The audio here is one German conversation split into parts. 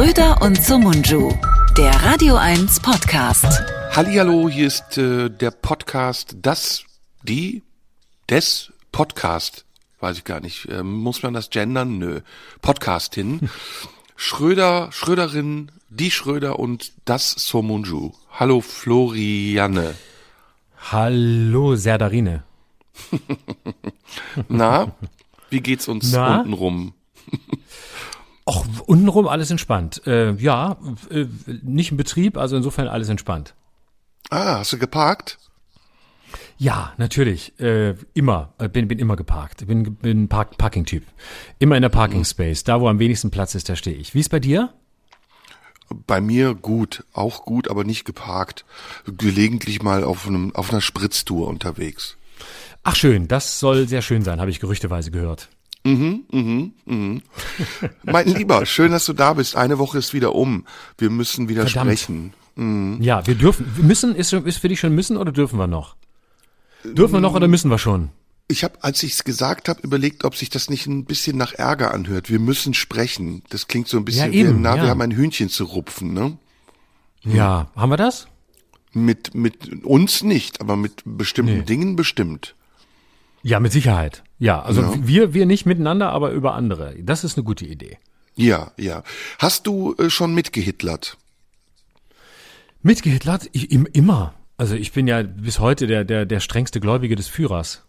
Schröder und Sumunju, der Radio 1 Podcast. Hallihallo, hier ist äh, der Podcast, das, die, des Podcast. Weiß ich gar nicht. Ähm, muss man das gendern? Nö. Podcastin. Schröder, Schröderin, die Schröder und das Somunju. Hallo Floriane. Hallo Serdarine. Na, wie geht's uns Na? untenrum? Och, untenrum alles entspannt. Äh, ja, äh, nicht im Betrieb, also insofern alles entspannt. Ah, hast du geparkt? Ja, natürlich. Äh, immer. Äh, bin, bin immer geparkt. Bin, bin Park, Parking-Typ. Immer in der Parking-Space. Da, wo am wenigsten Platz ist, da stehe ich. Wie ist bei dir? Bei mir gut, auch gut, aber nicht geparkt. Gelegentlich mal auf einem auf einer Spritztour unterwegs. Ach schön, das soll sehr schön sein, habe ich gerüchteweise gehört. Mein Lieber, schön, dass du da bist. Eine Woche ist wieder um. Wir müssen wieder Verdammt. sprechen. Ja, wir dürfen. Wir müssen, ist, ist für dich schon müssen oder dürfen wir noch? Dürfen wir noch oder müssen wir schon? Ich habe, als ich es gesagt habe, überlegt, ob sich das nicht ein bisschen nach Ärger anhört. Wir müssen sprechen. Das klingt so ein bisschen Ja, eben, wie, na, ja. wir haben ein Hühnchen zu rupfen, ne? Ja, haben wir das? Mit, mit uns nicht, aber mit bestimmten Nee. Dingen bestimmt. Ja, mit Sicherheit. Ja, also Ja. wir, wir nicht miteinander, aber über andere. Das ist eine gute Idee. Ja, ja. Hast du äh, schon mitgehitlert? Mitgehitlert? Ich, im, immer. Also ich bin ja bis heute der, der, der strengste Gläubige des Führers.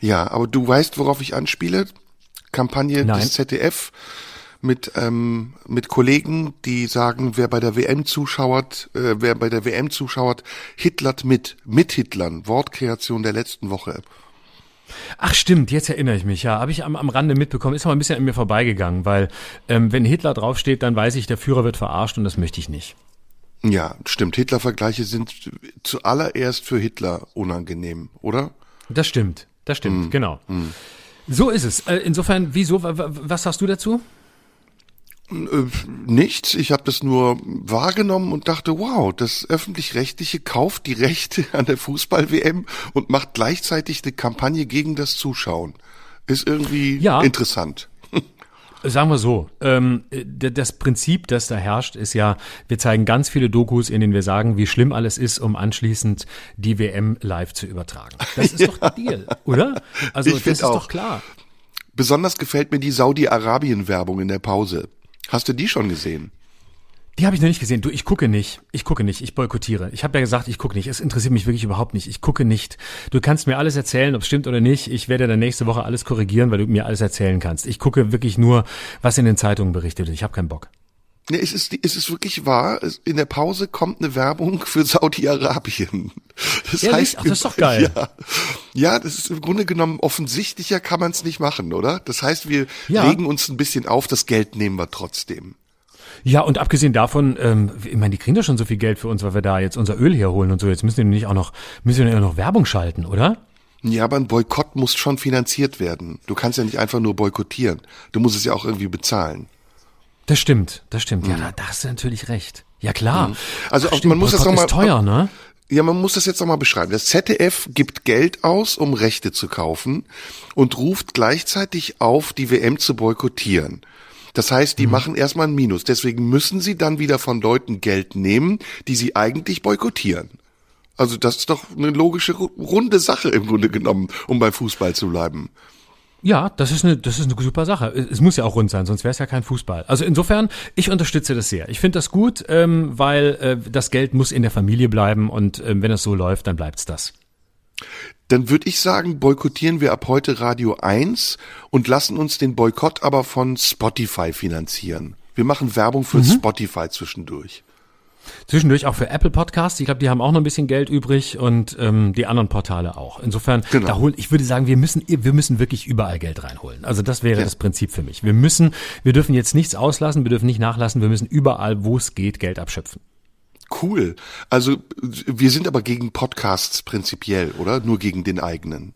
Ja, aber du weißt, worauf ich anspiele? Kampagne Nein. des ZDF mit ähm, mit Kollegen, die sagen, wer bei der WM zuschauert, äh, wer bei der WM zuschauert, hitlert mit, mit Hitlern. Wortkreation der letzten Woche. Ach stimmt, jetzt erinnere ich mich, ja. Habe ich am, am Rande mitbekommen, ist aber ein bisschen an mir vorbeigegangen, weil ähm, wenn Hitler draufsteht, dann weiß ich, der Führer wird verarscht und das möchte ich nicht. Ja, stimmt. Hitler-Vergleiche sind zuallererst für Hitler unangenehm, oder? Das stimmt, das stimmt, genau. So ist es. Äh, insofern, wieso, wa- wa- was sagst du dazu? Äh, nichts. Ich habe das nur wahrgenommen und dachte, wow, das öffentlich-rechtliche kauft die Rechte an der Fußball-WM und macht gleichzeitig eine Kampagne gegen das Zuschauen. Ist irgendwie Ja. interessant. Sagen wir so, ähm, das Prinzip, das da herrscht, ist ja, wir zeigen ganz viele Dokus, in denen wir sagen, wie schlimm alles ist, um anschließend die WM live zu übertragen. Das ist doch der Deal, oder? Also Ich das ist auch. doch klar. Besonders gefällt mir die Saudi-Arabien-Werbung in der Pause. Hast du die schon gesehen? Die habe ich noch nicht gesehen. Du, ich gucke nicht. Ich gucke nicht. Ich boykottiere. Ich habe ja gesagt, ich gucke nicht. Es interessiert mich wirklich überhaupt nicht. Ich gucke nicht. Du kannst mir alles erzählen, ob es stimmt oder nicht. Ich werde dann nächste Woche alles korrigieren, weil du mir alles erzählen kannst. Ich gucke wirklich nur, was in den Zeitungen berichtet wird. Ich habe keinen Bock. Nee, es ist, es ist wirklich wahr. In der Pause kommt eine Werbung für Saudi-Arabien. Das Ehrlich? Ach, das ist doch geil. Ja, ja, das ist im Grunde genommen offensichtlicher kann man es nicht machen, oder? Das heißt, wir Ja. regen uns ein bisschen auf, das Geld nehmen wir trotzdem. Ja, und abgesehen davon, ähm, ich meine, die kriegen doch schon so viel Geld für uns, weil wir da jetzt unser Öl herholen und so. Jetzt müssen die nicht auch noch, müssen wir ja noch Werbung schalten, oder? Ja, aber ein Boykott muss schon finanziert werden. Du kannst ja nicht einfach nur boykottieren. Du musst es ja auch irgendwie bezahlen. Das stimmt, das stimmt. Ja, da, da hast du natürlich recht. Ja, klar. Also Ach, auch- man muss das Boykott noch ist mal- teuer, ne? Ja, man muss das jetzt nochmal beschreiben. Das ZDF gibt Geld aus, um Rechte zu kaufen und ruft gleichzeitig auf, die WM zu boykottieren. Das heißt, die machen erstmal ein Minus. Deswegen müssen sie dann wieder von Leuten Geld nehmen, die sie eigentlich boykottieren. Also das ist doch eine logische, ru- runde Sache im Grunde genommen, um beim Fußball zu bleiben. Ja, das ist eine, das ist eine super Sache. Es muss ja auch rund sein, sonst wäre es ja kein Fußball. Also insofern, ich unterstütze das sehr. Ich finde das gut, ähm, weil äh, das Geld muss in der Familie bleiben und ähm, wenn es so läuft, dann bleibt's das. Dann würde ich sagen, boykottieren wir ab heute Radio 1 und lassen uns den Boykott aber von Spotify finanzieren. Wir machen Werbung für Spotify zwischendurch. Zwischendurch auch für Apple Podcasts. Ich glaube, die haben auch noch ein bisschen Geld übrig und ähm, die anderen Portale auch. Insofern, Genau. da holen, ich würde sagen, wir müssen, wir müssen wirklich überall Geld reinholen. Also das wäre das Prinzip für mich. Wir müssen, wir dürfen jetzt nichts auslassen, wir dürfen nicht nachlassen, wir müssen überall, wo es geht, Geld abschöpfen. Cool. Also wir sind aber gegen Podcasts prinzipiell, oder? Nur gegen den eigenen.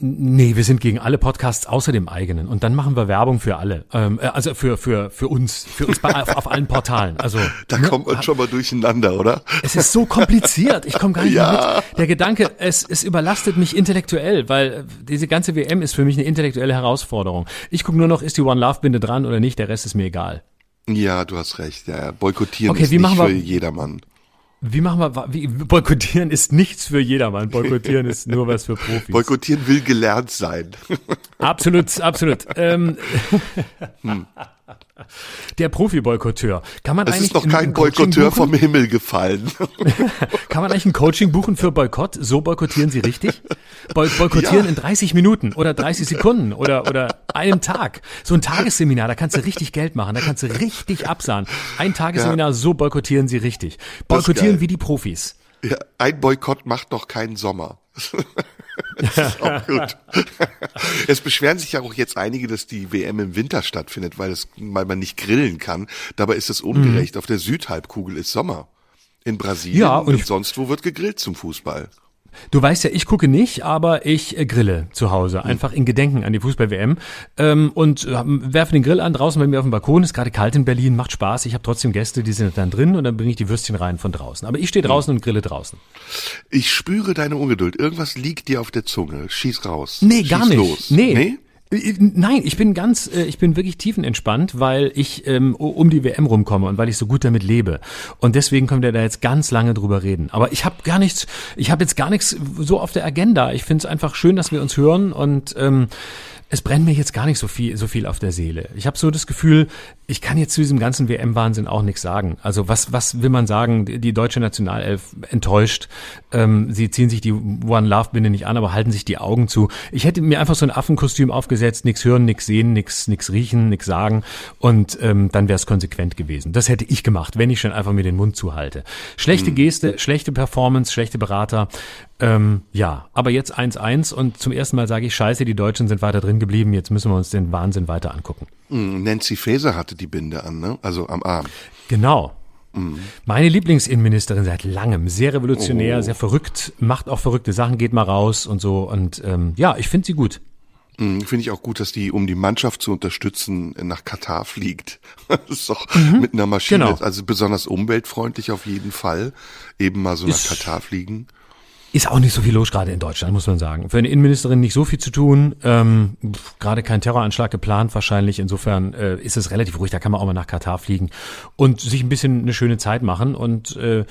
Nee, wir sind gegen alle Podcasts außer dem eigenen. Und dann machen wir Werbung für alle. Ähm, äh, also für, für, für uns, für uns bei, auf, auf allen Portalen. Also Da ne, kommt man schon mal durcheinander, oder? es ist so kompliziert. Ich komme gar nicht Ja. mehr mit. Der Gedanke, es, es überlastet mich intellektuell, weil äh, diese ganze WM ist für mich eine intellektuelle Herausforderung. Ich gucke nur noch, ist die One Love Binde dran oder nicht, der Rest ist mir egal. Ja, du hast recht. Ja, ja. boykottieren Okay, ist wie nicht machen für wir- jedermann. Wie machen wir, wie, boykottieren ist nichts für jedermann. Boykottieren ist nur was für Profis. Boykottieren will gelernt sein. Absolut, absolut. Ähm, der Profi-Boykotteur. Kann man Es eigentlich ist noch ein- kein Boykotteur buchen? vom Himmel gefallen. Kann man eigentlich ein Coaching buchen für Boykott? So boykottieren Sie richtig? Boy boykottieren Ja. in 30 Minuten oder 30 Sekunden oder, oder einem Tag. So ein Tagesseminar, da kannst du richtig Geld machen, da kannst du richtig absahen. Ein Tagesseminar, so boykottieren Sie richtig. Das Boykottieren wie die Profis. Ja, ein Boykott macht noch keinen Sommer. Das ist auch gut. Es beschweren sich ja auch jetzt einige, dass die WM im Winter stattfindet, weil, es, weil man nicht grillen kann. Dabei ist es ungerecht. Auf der Südhalbkugel ist Sommer. In Brasilien Ja, und und sonst wo wird gegrillt zum Fußball. Du weißt ja, ich gucke nicht, aber ich äh, grille zu Hause, einfach in Gedenken an die Fußball-WM ähm, und äh, werfe den Grill an draußen bei mir auf dem Balkon. Ist gerade kalt in Berlin, macht Spaß. Ich habe trotzdem Gäste, die sind dann drin und dann bringe ich die Würstchen rein von draußen. Aber ich stehe draußen und grille draußen. Ich spüre deine Ungeduld. Irgendwas liegt dir auf der Zunge. Schieß raus. Nee, Schieß gar nicht. Los. Nee. nee? Äh, Nein, ich bin ganz, äh, ich bin wirklich tiefenentspannt, weil ich ähm, um die WM rumkomme und weil ich so gut damit lebe. Und deswegen können wir da jetzt ganz lange drüber reden. Aber ich habe gar nichts, ich habe jetzt gar nichts so auf der Agenda. Ich finde es einfach schön, dass wir uns hören und ähm, es brennt mir jetzt gar nicht so viel, so viel auf der Seele. Ich habe so das Gefühl, ich kann jetzt zu diesem ganzen WM-Wahnsinn auch nichts sagen. Also was, was will man sagen? Die deutsche Nationalelf enttäuscht. Ähm, sie ziehen sich die One Love Binde nicht an, aber halten sich die Augen zu. Ich hätte mir einfach so ein Affenkostüm aufgesetzt, nichts hören, nichts sehen, nichts nichts riechen, nichts sagen und ähm, dann wäre es konsequent gewesen. Das hätte ich gemacht, wenn ich schon einfach mir den Mund zuhalte. Schlechte Geste, schlechte Performance, schlechte Berater. Ähm, ja, aber jetzt 1-1 und zum ersten Mal sage ich, scheiße, die Deutschen sind weiter drin geblieben, jetzt müssen wir uns den Wahnsinn weiter angucken. Hm, Nancy Faeser hatte die Binde an, ne? Also am Arm. Genau. Meine Lieblingsinnenministerin seit langem, sehr revolutionär, Oh. sehr verrückt, macht auch verrückte Sachen, geht mal raus und so. Und ähm, ja, ich finde sie gut. Hm, Finde ich auch gut, dass die, um die Mannschaft zu unterstützen, nach Katar fliegt. Das ist doch mit einer Maschine, Genau. also besonders umweltfreundlich auf jeden Fall, eben mal so nach Ist- Katar fliegen. Ist auch nicht so viel los gerade in Deutschland, muss man sagen. Für eine Innenministerin nicht so viel zu tun. Ähm, gerade kein Terroranschlag geplant wahrscheinlich. Insofern äh, ist es relativ ruhig. Da kann man auch mal nach Katar fliegen und sich ein bisschen eine schöne Zeit machen und äh,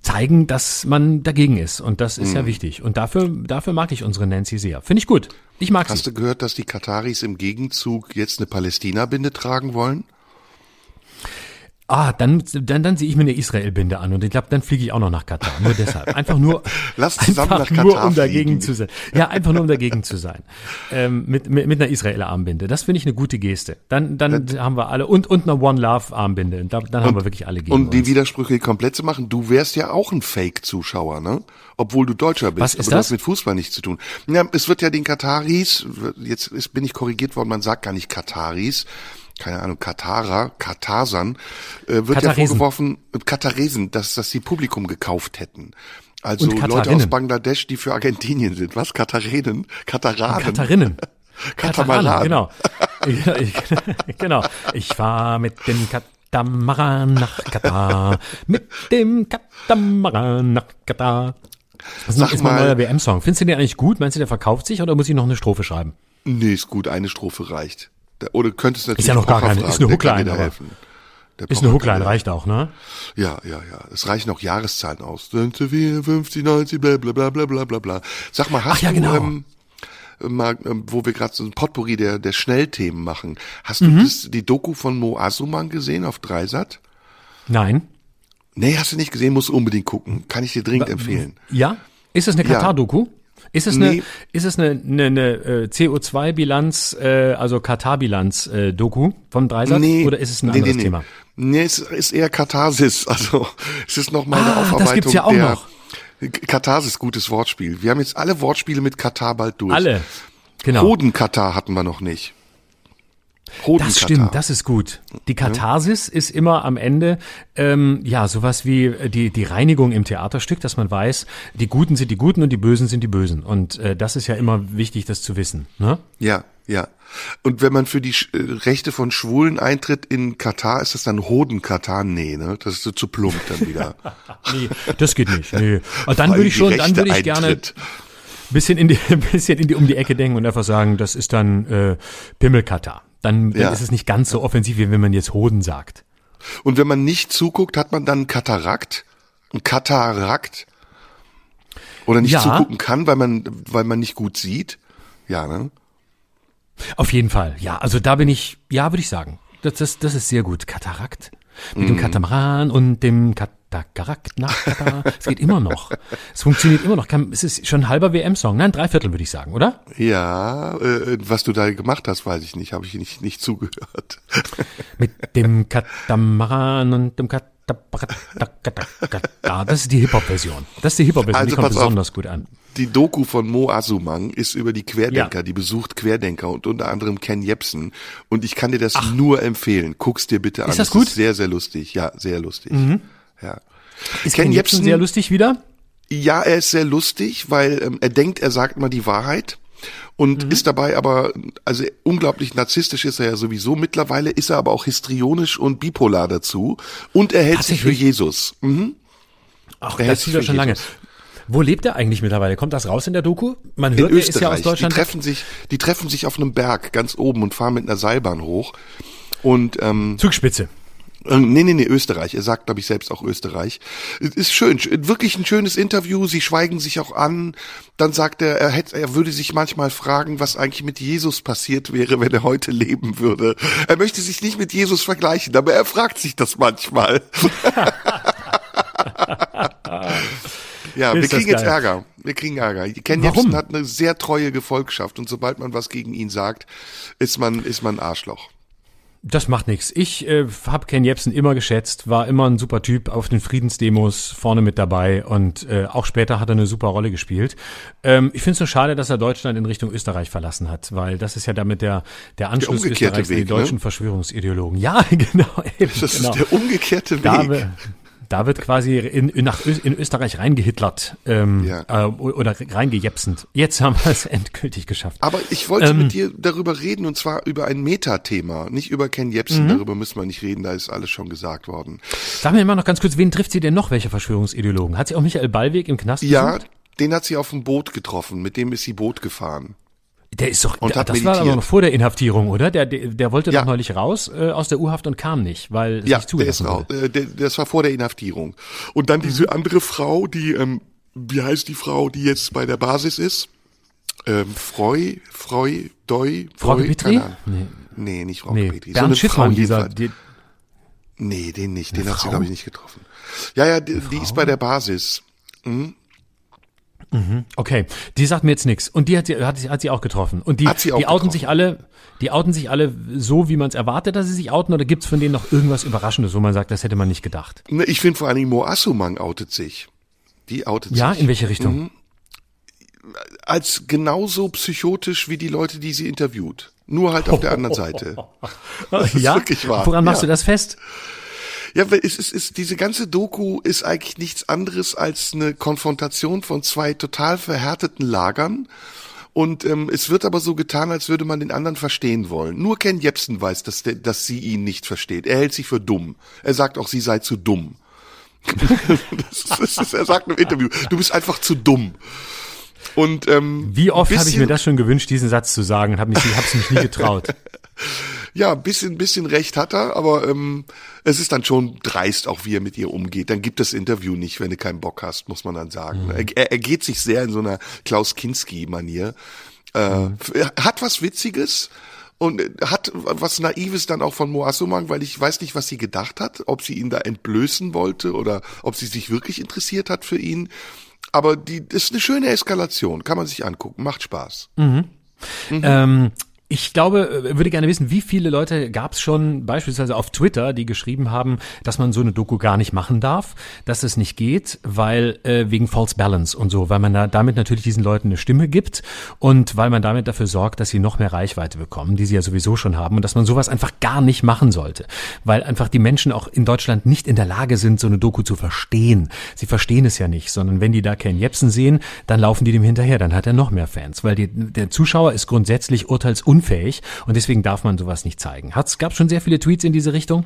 zeigen, dass man dagegen ist. Und das ist ja wichtig. Und dafür, dafür mag ich unsere Nancy sehr. Finde ich gut. Ich mag Hast sie. du gehört, dass die Kataris im Gegenzug jetzt eine Palästina-Binde tragen wollen? Ah, dann, dann, dann ziehe ich mir eine Israel-Binde an und ich glaube, dann fliege ich auch noch nach Katar. Nur deshalb. Einfach nur, Lass zusammen einfach nach nur, Katar um dagegen fliegen. zu sein. Ja, einfach nur, um dagegen zu sein. Ähm, mit, mit, mit einer Israel-Armbinde. Das finde ich eine gute Geste. Dann, dann haben wir alle, und, und eine One Love-Armbinde. Da, dann haben wir wirklich alle gegen Und die uns. Widersprüche komplett zu machen, du wärst ja auch ein Fake-Zuschauer, ne? Obwohl du Deutscher bist. Was ist aber du das? hast mit Fußball nichts zu tun. Ja, es wird ja den Kataris, jetzt ist, bin ich korrigiert worden, man sagt gar nicht Kataris, keine Ahnung, Katarer, Katarsern, äh, wird ja vorgeworfen, äh, Kataresen, dass, dass sie Publikum gekauft hätten. Also Leute aus Bangladesch, die für Argentinien sind. Was? Katarinen? Kataranen? Katarinnen. Katamaran. genau. Ich, genau. Ich fahr mit dem Katamaran nach Katar. Mit dem Katamaran nach Katar. Das Sag ist mein mal- neuer WM-Song. Findest du den eigentlich gut? Meinst du, der verkauft sich oder muss ich noch eine Strophe schreiben? Nee, ist gut, eine Strophe reicht. Oder könntest natürlich ja noch gar keine, fragen, ist eine Hookline, Ist eine Hookline, reicht auch, ne? Ja, ja, ja. Es reichen auch Jahreszahlen aus. 4, 50, 90, bla bla bla bla bla bla bla. Sag mal, hast Ach ja, du, genau. ähm, mal, ähm, wo wir gerade so ein Potpourri der, der Schnellthemen machen, hast Mhm. du das, die Doku von Mo Asuman gesehen auf Dreisat? Nein. Nee, hast du nicht gesehen, musst du unbedingt gucken. Kann ich dir dringend empfehlen. Ja? Ist es eine Ja. Ist es Nee. eine, ist es eine, eine, eine äh, CO2-Bilanz, äh, also Katar-Bilanz-Doku vom Dreisatz? Oder ist es ein anderes Thema? Nee, es ist eher Katharsis. Also es ist noch mal eine Ah, das Aufarbeitung gibt's ja auch der noch. Katharsis, gutes Wortspiel. Wir haben jetzt alle Wortspiele mit Katar bald durch. Alle. Genau. Hoden-Katar hatten wir noch nicht. Das stimmt, das ist gut. Die Katharsis ist immer am Ende ähm, ja sowas wie äh, die die Reinigung im Theaterstück, dass man weiß, die Guten sind die Guten und die Bösen sind die Bösen. Und äh, das ist ja immer wichtig, das zu wissen. Ne? Ja, ja. Und wenn man für die Sch- äh, Rechte von Schwulen eintritt in Katar, ist das dann Hoden-Katar? Nee, ne? Das ist so zu plump dann wieder. Nee, das geht nicht. Nee. Und dann würde ich schon, dann würde ich gerne eintritt. bisschen in die bisschen in die um die Ecke denken und einfach sagen, das ist dann äh, Pimmelkatar. Dann, dann Ja. ist es nicht ganz so offensiv, wie wenn man jetzt Hoden sagt. Und wenn man nicht zuguckt, hat man dann Katarakt? Ein Katarakt? Oder nicht Ja. zugucken kann, weil man, weil man nicht gut sieht? Ja, ne? Auf jeden Fall, ja. Also da bin ich, ja, würde ich sagen. Das, das, das ist sehr gut. Katarakt. Mit dem Katamaran und dem Katarakt nach Katar. Es geht immer noch. Es funktioniert immer noch. Es ist schon ein halber WM-Song. Nein, drei Viertel würde ich sagen, oder? Ja, äh, was du da gemacht hast, weiß ich nicht, habe ich nicht, nicht zugehört. Mit dem Katamaran und dem Katamaran. Das ist die Hip-Hop-Version. Das ist die Hip-Hop-Version. Also die kommt pass auf. besonders gut an. Die Doku von Mo Asumang ist über die Querdenker, Ja. die besucht Querdenker und unter anderem Ken Jebsen. Und ich kann dir das nur empfehlen. Guck's dir bitte an. Ist das gut? Mhm. Ist sehr, sehr lustig. Ja, sehr lustig. Ja. Ist Ken Ken Jebsen sehr lustig wieder? Ja, er ist sehr lustig, weil ähm, er denkt, er sagt mal die Wahrheit und Mhm. ist dabei aber, also unglaublich narzisstisch ist er ja sowieso. Mittlerweile ist er aber auch histrionisch und bipolar dazu und er hält sich für? Jesus. Mhm. Ach, Er hält das sich sieht er für schon lange. Jesus. Wo lebt er eigentlich mittlerweile? Kommt das raus in der Doku? Man In hört, er ist ja aus die Deutschland. treffen sich, die treffen sich auf einem Berg ganz oben und fahren mit einer Seilbahn hoch. Und ähm, Zugspitze. Äh, Nee, nee, nee, Österreich. Er sagt, glaube ich, selbst auch Österreich. Es ist schön, sch- wirklich ein schönes Interview. Sie schweigen sich auch an. Dann sagt er, er, hätte, er würde sich manchmal fragen, was eigentlich mit Jesus passiert wäre, wenn er heute leben würde. Er möchte sich nicht mit Jesus vergleichen, aber er fragt sich das manchmal. ja, wir Ist das kriegen jetzt. Ärger. Wir kriegen Ärger. Ken Warum? Jebsen hat eine sehr treue Gefolgschaft und sobald man was gegen ihn sagt, ist man, ist man ein Arschloch. Das macht nichts. Ich äh, habe Ken Jebsen immer geschätzt, war immer ein super Typ auf den Friedensdemos vorne mit dabei und äh, auch später hat er eine super Rolle gespielt. Ähm, ich finde es nur schade, dass er Deutschland in Richtung Österreich verlassen hat, weil das ist ja damit der der Anschluss umgekehrte Österreichs an die Weg, ne? deutschen Verschwörungsideologen. Ja, genau. Eben, Das genau. ist der umgekehrte Weg. Da, da wird quasi in, in, nach Ö in Österreich reingehitlert ähm, Ja. äh, oder reingejepsend. Jetzt haben wir es endgültig geschafft. Aber ich wollte Ähm. mit dir darüber reden und zwar über ein Metathema, nicht über Ken Jebsen. Darüber müssen wir nicht reden, da ist alles schon gesagt worden. Sag mir mal noch ganz kurz, wen trifft sie denn noch, welche Verschwörungsideologen? Hat sie auch Michael Ballweg im Knast Ja, besucht? den hat sie auf dem Boot getroffen, mit dem ist sie Boot gefahren. Der ist doch, Und der, hat das war aber meditiert. noch vor der Inhaftierung, oder? Der, der, der wollte Ja. doch neulich raus äh, aus der U-Haft und kam nicht, weil es Ja, nicht der ist zugelassen wurde. Äh, der, das war vor der Inhaftierung. Und dann diese andere Frau, die, ähm, wie heißt die Frau, die jetzt bei der Basis ist? Ähm, Freu, Freu, Doi, Frau Freu, Petri? Nee, Nee, nicht Frau nee. Petri. Bernd Schiffmann, dieser, die, Nee, den nicht. Den hat sie, glaube ich, nicht getroffen. Ja, ja, die, die ist bei der Basis. Okay, die sagt mir jetzt nichts. Und die hat sie, hat sie, hat sie auch getroffen. Und die, die outen getroffen. sich alle, die outen sich alle so, wie man es erwartet, dass sie sich outen, oder gibt's von denen noch irgendwas Überraschendes, wo man sagt, das hätte man nicht gedacht? Ne, Ich finde vor allen Dingen Mo Assumang outet sich. Die outet Ja, sich. in welche Richtung? Mhm. Als genauso psychotisch wie die Leute, die sie interviewt. Nur halt auf der anderen Seite. Das ist ja? wirklich wahr. Woran machst ja. du das fest? Ja, weil es ist, ist, diese ganze Doku ist eigentlich nichts anderes als eine Konfrontation von zwei total verhärteten Lagern. Und ähm, es wird aber so getan, als würde man den anderen verstehen wollen. Nur Ken Jebsen weiß, dass, der, dass sie ihn nicht versteht. Er hält sich für dumm. Er sagt auch, sie sei zu dumm. das ist, das er sagt im Interview, du bist einfach zu dumm. Und ähm, Wie oft habe ich mir das schon gewünscht, diesen Satz zu sagen und habe mich, hab's mich nie getraut. Ja, ein bisschen, bisschen recht hat er, aber ähm, es ist dann schon dreist, auch wie er mit ihr umgeht. Dann gibt das Interview nicht, wenn du keinen Bock hast, muss man dann sagen. Er, er, er geht sich sehr in so einer Klaus Kinski-Manier. Äh, f- Hat was Witziges und hat was Naives dann auch von Mo Assumang, weil ich weiß nicht, was sie gedacht hat, ob sie ihn da entblößen wollte oder ob sie sich wirklich interessiert hat für ihn. Aber die das ist eine schöne Eskalation, kann man sich angucken, macht Spaß. Ähm, ich glaube, äh, würde gerne wissen, wie viele Leute gab es schon beispielsweise auf Twitter, die geschrieben haben, dass man so eine Doku gar nicht machen darf, dass es nicht geht, weil äh, wegen False Balance und so, weil man da damit natürlich diesen Leuten eine Stimme gibt und weil man damit dafür sorgt, dass sie noch mehr Reichweite bekommen, die sie ja sowieso schon haben und dass man sowas einfach gar nicht machen sollte, weil einfach die Menschen auch in Deutschland nicht in der Lage sind, so eine Doku zu verstehen. Sie verstehen es ja nicht, sondern wenn die da Ken Jebsen sehen, dann laufen die dem hinterher, dann hat er noch mehr Fans, weil die, der Zuschauer ist grundsätzlich urteilsunfähig und deswegen darf man sowas nicht zeigen. Hat's gab schon sehr viele Tweets in diese Richtung?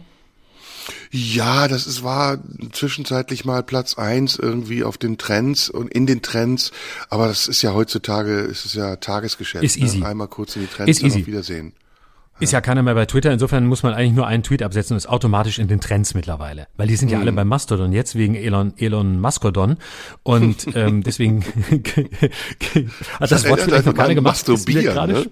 Ja, das ist, war zwischenzeitlich mal Platz eins irgendwie auf den Trends und in den Trends. Aber das ist ja heutzutage, ist es ja Tagesgeschäft. Ist easy. Ne? Einmal kurz in die Trends Ist easy. Wiedersehen. Ist ja keiner mehr bei Twitter, insofern muss man eigentlich nur einen Tweet absetzen und ist automatisch in den Trends mittlerweile. Weil die sind ja alle bei Mastodon jetzt wegen Elon, Elon Maskodon. Und ähm, deswegen hat das Wort vielleicht noch keiner gemacht. Masturbieren, ne?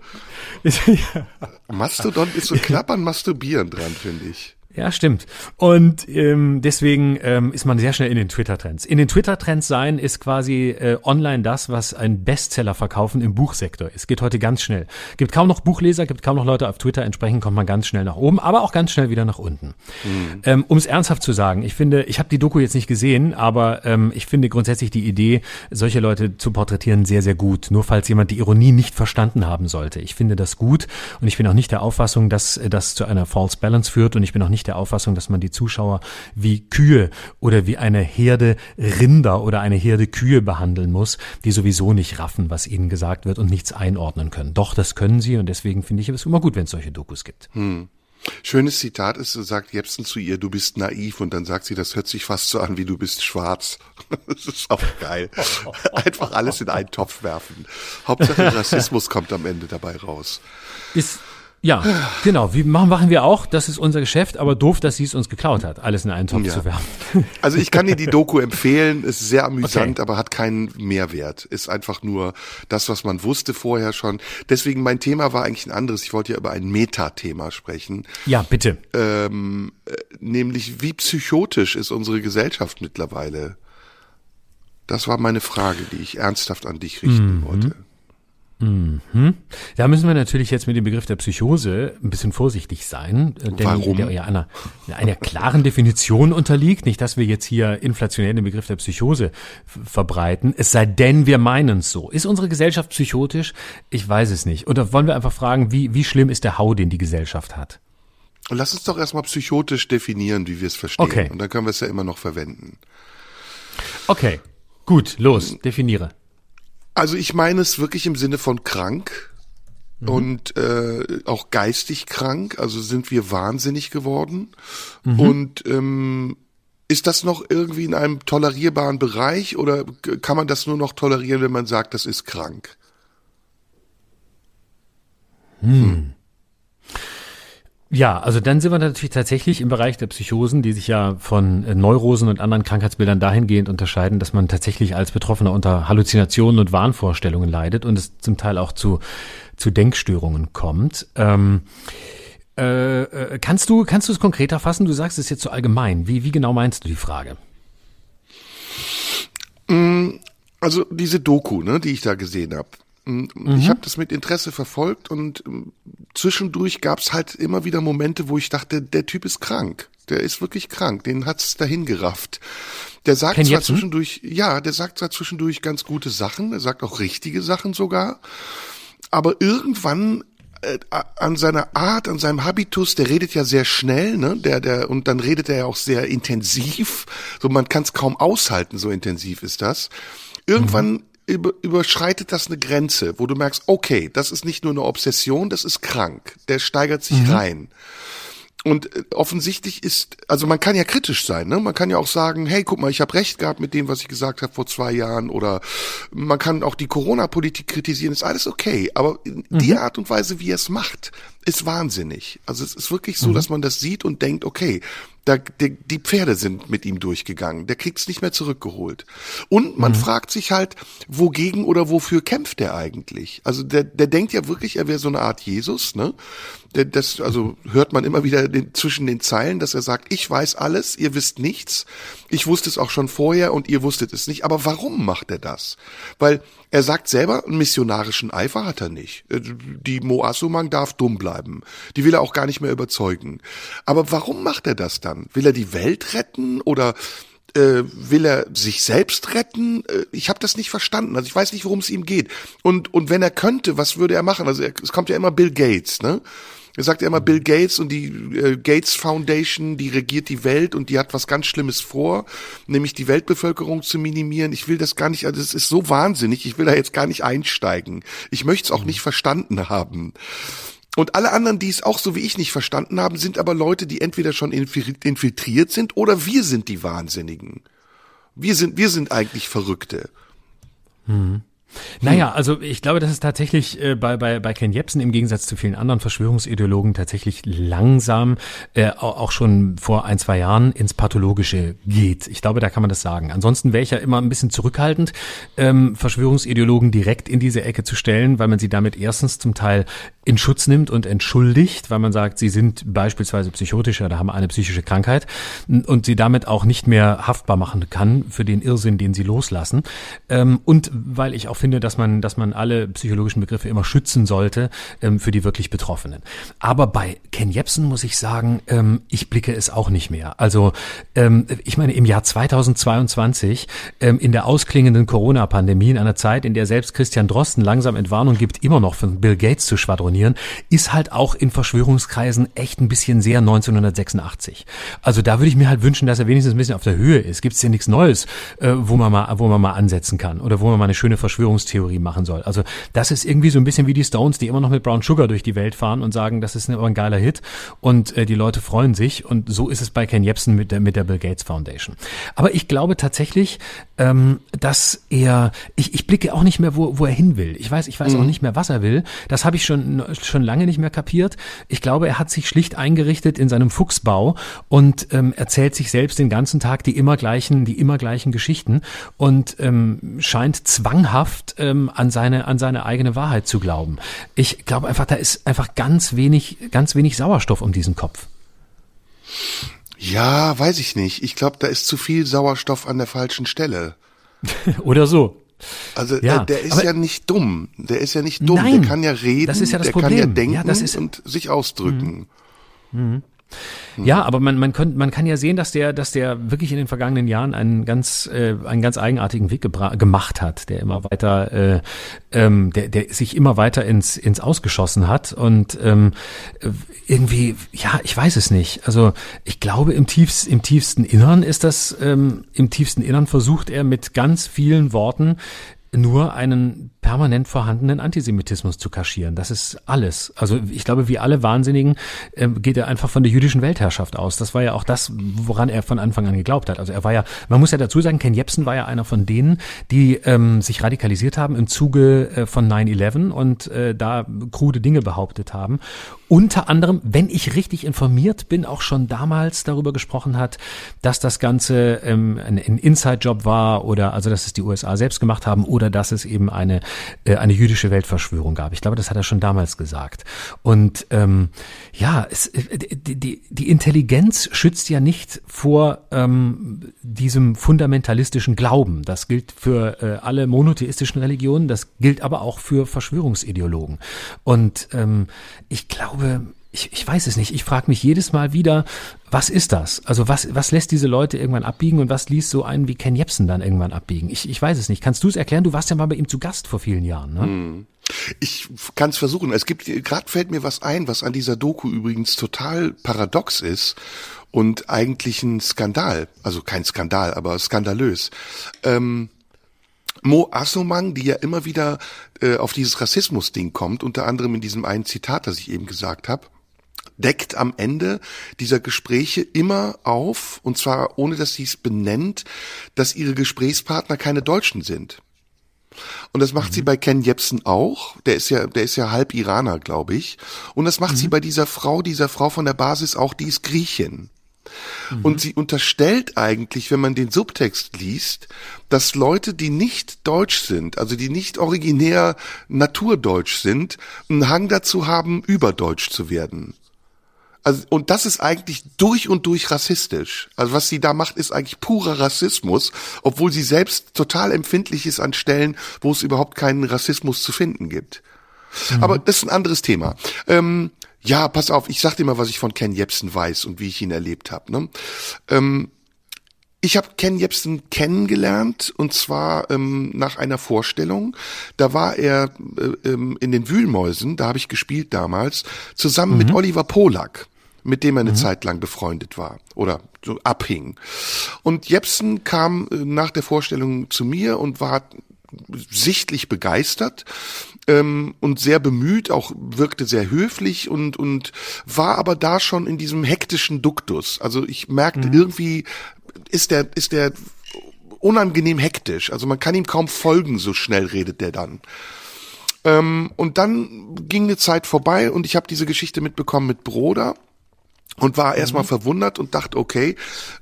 ja. Mastodon ist so knapp an Masturbieren dran, finde ich. Ja, stimmt. Und ähm, deswegen ähm, ist man sehr schnell in den Twitter-Trends. In den Twitter-Trends sein ist quasi äh, online das, was ein Bestseller verkaufen im Buchsektor ist. Geht heute ganz schnell. Gibt kaum noch Buchleser, gibt kaum noch Leute auf Twitter. Entsprechend kommt man ganz schnell nach oben, aber auch ganz schnell wieder nach unten. Mhm. Ähm, um es ernsthaft zu sagen, ich finde, ich habe die Doku jetzt nicht gesehen, aber ähm, ich finde grundsätzlich die Idee, solche Leute zu porträtieren, sehr, sehr gut. Nur falls jemand die Ironie nicht verstanden haben sollte. Ich finde das gut und ich bin auch nicht der Auffassung, dass das zu einer False Balance führt und ich bin auch nicht der Auffassung, dass man die Zuschauer wie Kühe oder wie eine Herde Rinder oder eine Herde Kühe behandeln muss, die sowieso nicht raffen, was ihnen gesagt wird und nichts einordnen können. Doch, das können sie und deswegen finde ich es immer gut, wenn es solche Dokus gibt. Hm. Schönes Zitat ist, sagt Jepsen zu ihr, du bist naiv und dann sagt sie, das hört sich fast so an, wie du bist schwarz. Das ist auch geil. Einfach alles in einen Topf werfen. Hauptsache Rassismus kommt am Ende dabei raus. Ist ja, genau. Wie machen, machen wir auch. Das ist unser Geschäft, aber doof, dass sie es uns geklaut hat, alles in einen Topf ja. zu werfen. Also ich kann dir die Doku empfehlen. Ist sehr amüsant, okay. aber hat keinen Mehrwert. Ist einfach nur das, was man wusste vorher schon. Deswegen mein Thema war eigentlich ein anderes. Ich wollte ja über ein Metathema sprechen. Ja, bitte. Ähm, äh, nämlich, wie psychotisch ist unsere Gesellschaft mittlerweile? Das war meine Frage, die ich ernsthaft an dich richten mhm. wollte. Mhm. Da müssen wir natürlich jetzt mit dem Begriff der Psychose ein bisschen vorsichtig sein, äh, denn Warum? der ja einer, einer klaren Definition unterliegt. Nicht, dass wir jetzt hier inflationär den Begriff der Psychose verbreiten, es sei denn, wir meinen es so. Ist unsere Gesellschaft psychotisch? Ich weiß es nicht. Oder wollen wir einfach fragen, wie, wie schlimm ist der Hau, den die Gesellschaft hat? Lass uns doch erstmal psychotisch definieren, wie wir es verstehen. Okay. Und dann können wir es ja immer noch verwenden. Okay, gut, los, definiere. Also ich meine es wirklich im Sinne von krank mhm. und äh, auch geistig krank. Also sind wir wahnsinnig geworden. Mhm. Und ähm, ist das noch irgendwie in einem tolerierbaren Bereich oder kann man das nur noch tolerieren, wenn man sagt, das ist krank? Hm. Ja, also dann sind wir natürlich tatsächlich im Bereich der Psychosen, die sich ja von äh, Neurosen und anderen Krankheitsbildern dahingehend unterscheiden, dass man tatsächlich als Betroffener unter Halluzinationen und Wahnvorstellungen leidet und es zum Teil auch zu, zu Denkstörungen kommt. Ähm, äh, äh kannst du kannst du es konkreter fassen? Du sagst es jetzt so allgemein. Wie, wie genau meinst du die Frage? Mm, also diese Doku, ne, die ich da gesehen habe. Mhm. Ich habe das mit Interesse verfolgt und ähm, zwischendurch gab's halt immer wieder Momente, wo ich dachte, der Typ ist krank. Der ist wirklich krank. Den hat's dahin gerafft. Der sagt Ken zwar zwischendurch, ja, der sagt zwar zwischendurch ganz gute Sachen, er sagt auch richtige Sachen sogar, aber irgendwann äh, an seiner Art, an seinem Habitus, der redet ja sehr schnell, ne? Der, der und dann redet er ja auch sehr intensiv. So man kann es kaum aushalten, so intensiv ist das. Irgendwann mhm über, überschreitet das eine Grenze, wo du merkst, okay, das ist nicht nur eine Obsession, das ist krank. Der steigert sich mhm. rein. Und äh, offensichtlich ist, also man kann ja kritisch sein, ne? Man kann ja auch sagen, hey, guck mal, ich habe recht gehabt mit dem, was ich gesagt habe vor zwei Jahren. Oder man kann auch die Corona-Politik kritisieren, ist alles okay. Aber mhm. die Art und Weise, wie er es macht, ist wahnsinnig. Also es ist wirklich so, mhm. dass man das sieht und denkt, okay, da, die, die Pferde sind mit ihm durchgegangen. Der kriegt's nicht mehr zurückgeholt. Und man mhm. fragt sich halt, wogegen oder wofür kämpft er eigentlich? Also der, der denkt ja wirklich, er wäre so eine Art Jesus, ne? Der, das, also hört man immer wieder den, zwischen den Zeilen, dass er sagt, ich weiß alles, ihr wisst nichts. Ich wusste es auch schon vorher und ihr wusstet es nicht. Aber warum macht er das? Weil er sagt selber, einen missionarischen Eifer hat er nicht. Äh, die Moassumang darf dumm bleiben. Die will er auch gar nicht mehr überzeugen. Aber warum macht er das dann? Will er die Welt retten oder äh, will er sich selbst retten? Äh, ich habe das nicht verstanden. Also ich weiß nicht, worum es ihm geht. Und und wenn er könnte, was würde er machen? Also er, es kommt ja immer Bill Gates, ne? Er sagt ja immer Bill Gates und die äh, Gates Foundation, die regiert die Welt und die hat was ganz Schlimmes vor, nämlich die Weltbevölkerung zu minimieren. Ich will das gar nicht, also es ist so wahnsinnig, ich will da jetzt gar nicht einsteigen. Ich möchte es auch nicht verstanden haben. Und alle anderen, die es auch so wie ich nicht verstanden haben, sind aber Leute, die entweder schon infiltriert sind oder wir sind die Wahnsinnigen. Wir sind, wir sind eigentlich Verrückte. Hm. Naja, also ich glaube, dass es tatsächlich äh, bei, bei, bei Ken Jebsen im Gegensatz zu vielen anderen Verschwörungsideologen tatsächlich langsam, äh, auch schon vor ein, zwei Jahren, ins Pathologische geht. Ich glaube, da kann man das sagen. Ansonsten wäre ich ja immer ein bisschen zurückhaltend, ähm, Verschwörungsideologen direkt in diese Ecke zu stellen, weil man sie damit erstens zum Teil in Schutz nimmt und entschuldigt, weil man sagt, sie sind beispielsweise psychotisch oder haben eine psychische Krankheit und sie damit auch nicht mehr haftbar machen kann für den Irrsinn, den sie loslassen. Ähm, und weil ich auch finde, dass man, dass man alle psychologischen Begriffe immer schützen sollte ähm, für die wirklich Betroffenen. Aber bei Ken Jebsen muss ich sagen, ähm, ich blicke es auch nicht mehr. Also ich meine, im Jahr 2022, ähm, in der ausklingenden Corona-Pandemie, in einer Zeit, in der selbst Christian Drosten langsam Entwarnung gibt, immer noch von Bill Gates zu schwadronieren, ist halt auch in Verschwörungskreisen echt ein bisschen sehr 1986. Also da würde ich mir halt wünschen, dass er wenigstens ein bisschen auf der Höhe ist. Gibt es ja nichts Neues, äh, wo man mal, wo man mal ansetzen kann oder wo man mal eine schöne Verschwörung Verschwörungstheorie machen soll. Also das ist irgendwie so ein bisschen wie die Stones, die immer noch mit Brown Sugar durch die Welt fahren und sagen, das ist aber ein geiler Hit und äh, die Leute freuen sich und so ist es bei Ken Jebsen mit der, mit der Bill Gates Foundation. Aber ich glaube tatsächlich, ähm, dass er, ich, ich blicke auch nicht mehr, wo, wo er hin will. Ich weiß, ich weiß mhm. auch nicht mehr, was er will. Das habe ich schon, schon lange nicht mehr kapiert. Ich glaube, er hat sich schlicht eingerichtet in seinem Fuchsbau und ähm, erzählt sich selbst den ganzen Tag die immer gleichen, die immer gleichen Geschichten und ähm, scheint zwanghaft ähm, an seine an seine eigene Wahrheit zu glauben. Ich glaube einfach, da ist einfach ganz wenig ganz wenig Sauerstoff um diesen Kopf. Ja, weiß ich nicht. Ich glaube, da ist zu viel Sauerstoff an der falschen Stelle. Oder so. Also ja, äh, der ist ja nicht dumm. Der ist ja nicht dumm. Nein, der kann ja reden. Das ist ja das der Problem. kann ja denken ja, und sich ausdrücken. Mhm. Mhm. Ja, aber man, man, könnt, man kann ja sehen, dass der, dass der wirklich in den vergangenen Jahren einen ganz, äh, einen ganz eigenartigen Weg gemacht hat, der immer weiter, äh, ähm, der, der sich immer weiter ins, ins Ausgeschossen hat und ähm, irgendwie, ja, ich weiß es nicht. Also ich glaube, im, tiefst, im tiefsten Innern ist das, ähm, im tiefsten Innern versucht er mit ganz vielen Worten nur einen permanent vorhandenen Antisemitismus zu kaschieren. Das ist alles. Also ich glaube, wie alle Wahnsinnigen äh, geht er einfach von der jüdischen Weltherrschaft aus. Das war ja auch das, woran er von Anfang an geglaubt hat. Also er war ja, man muss ja dazu sagen, Ken Jebsen war ja einer von denen, die ähm, sich radikalisiert haben im Zuge äh, von 9-11 und äh, da krude Dinge behauptet haben. Unter anderem, wenn ich richtig informiert bin, auch schon damals darüber gesprochen hat, dass das Ganze ähm, ein, ein Inside-Job war oder also dass es die USA selbst gemacht haben oder dass es eben eine äh, eine jüdische Weltverschwörung gab. Ich glaube, das hat er schon damals gesagt. Und ähm, ja, es, äh, die, die, die Intelligenz schützt ja nicht vor ähm, diesem fundamentalistischen Glauben. Das gilt für äh, alle monotheistischen Religionen, das gilt aber auch für Verschwörungsideologen. Und ähm, ich glaube, ich, ich weiß es nicht. Ich frage mich jedes Mal wieder, was ist das? Also was, was lässt diese Leute irgendwann abbiegen und was ließ so einen wie Ken Jebsen dann irgendwann abbiegen? Ich, ich weiß es nicht. Kannst du es erklären? Du warst ja mal bei ihm zu Gast vor vielen Jahren. Ne? Hm. Ich kann es versuchen. Es gibt, gerade fällt mir was ein, was an dieser Doku übrigens total paradox ist und eigentlich ein Skandal. Also kein Skandal, aber skandalös. Ähm, Mo Assoman, die ja immer wieder äh, auf dieses Rassismus-Ding kommt, unter anderem in diesem einen Zitat, das ich eben gesagt habe, deckt am Ende dieser Gespräche immer auf, und zwar ohne dass sie es benennt, dass ihre Gesprächspartner keine Deutschen sind. Und das macht mhm. sie bei Ken Jebsen auch. Der ist ja, der ist ja halb Iraner, glaube ich. Und das macht mhm. sie bei dieser Frau, dieser Frau von der Basis auch, die ist Griechin. Mhm. Und sie unterstellt eigentlich, wenn man den Subtext liest, dass Leute, die nicht deutsch sind, also die nicht originär naturdeutsch sind, einen Hang dazu haben, überdeutsch zu werden. Also, und das ist eigentlich durch und durch rassistisch. Also was sie da macht, ist eigentlich purer Rassismus, obwohl sie selbst total empfindlich ist an Stellen, wo es überhaupt keinen Rassismus zu finden gibt. Mhm. Aber das ist ein anderes Thema. Ähm, ja, pass auf, ich sag dir mal, was ich von Ken Jebsen weiß und wie ich ihn erlebt habe. Ne? Ähm, ich habe Ken Jebsen kennengelernt und zwar ähm, nach einer Vorstellung. Da war er äh, ähm, in den Wühlmäusen, da habe ich gespielt damals, zusammen mhm. mit Oliver Polak, mit dem er eine mhm. Zeit lang befreundet war oder so abhing. Und Jebsen kam äh, nach der Vorstellung zu mir und war sichtlich begeistert ähm, und sehr bemüht, auch wirkte sehr höflich und und war aber da schon in diesem hektischen Duktus. Also ich merkte mhm. irgendwie ist der, ist der unangenehm hektisch. Also man kann ihm kaum folgen, so schnell redet der dann. Ähm, und dann ging eine Zeit vorbei und ich habe diese Geschichte mitbekommen mit Broder und war erstmal mhm. verwundert und dachte, okay,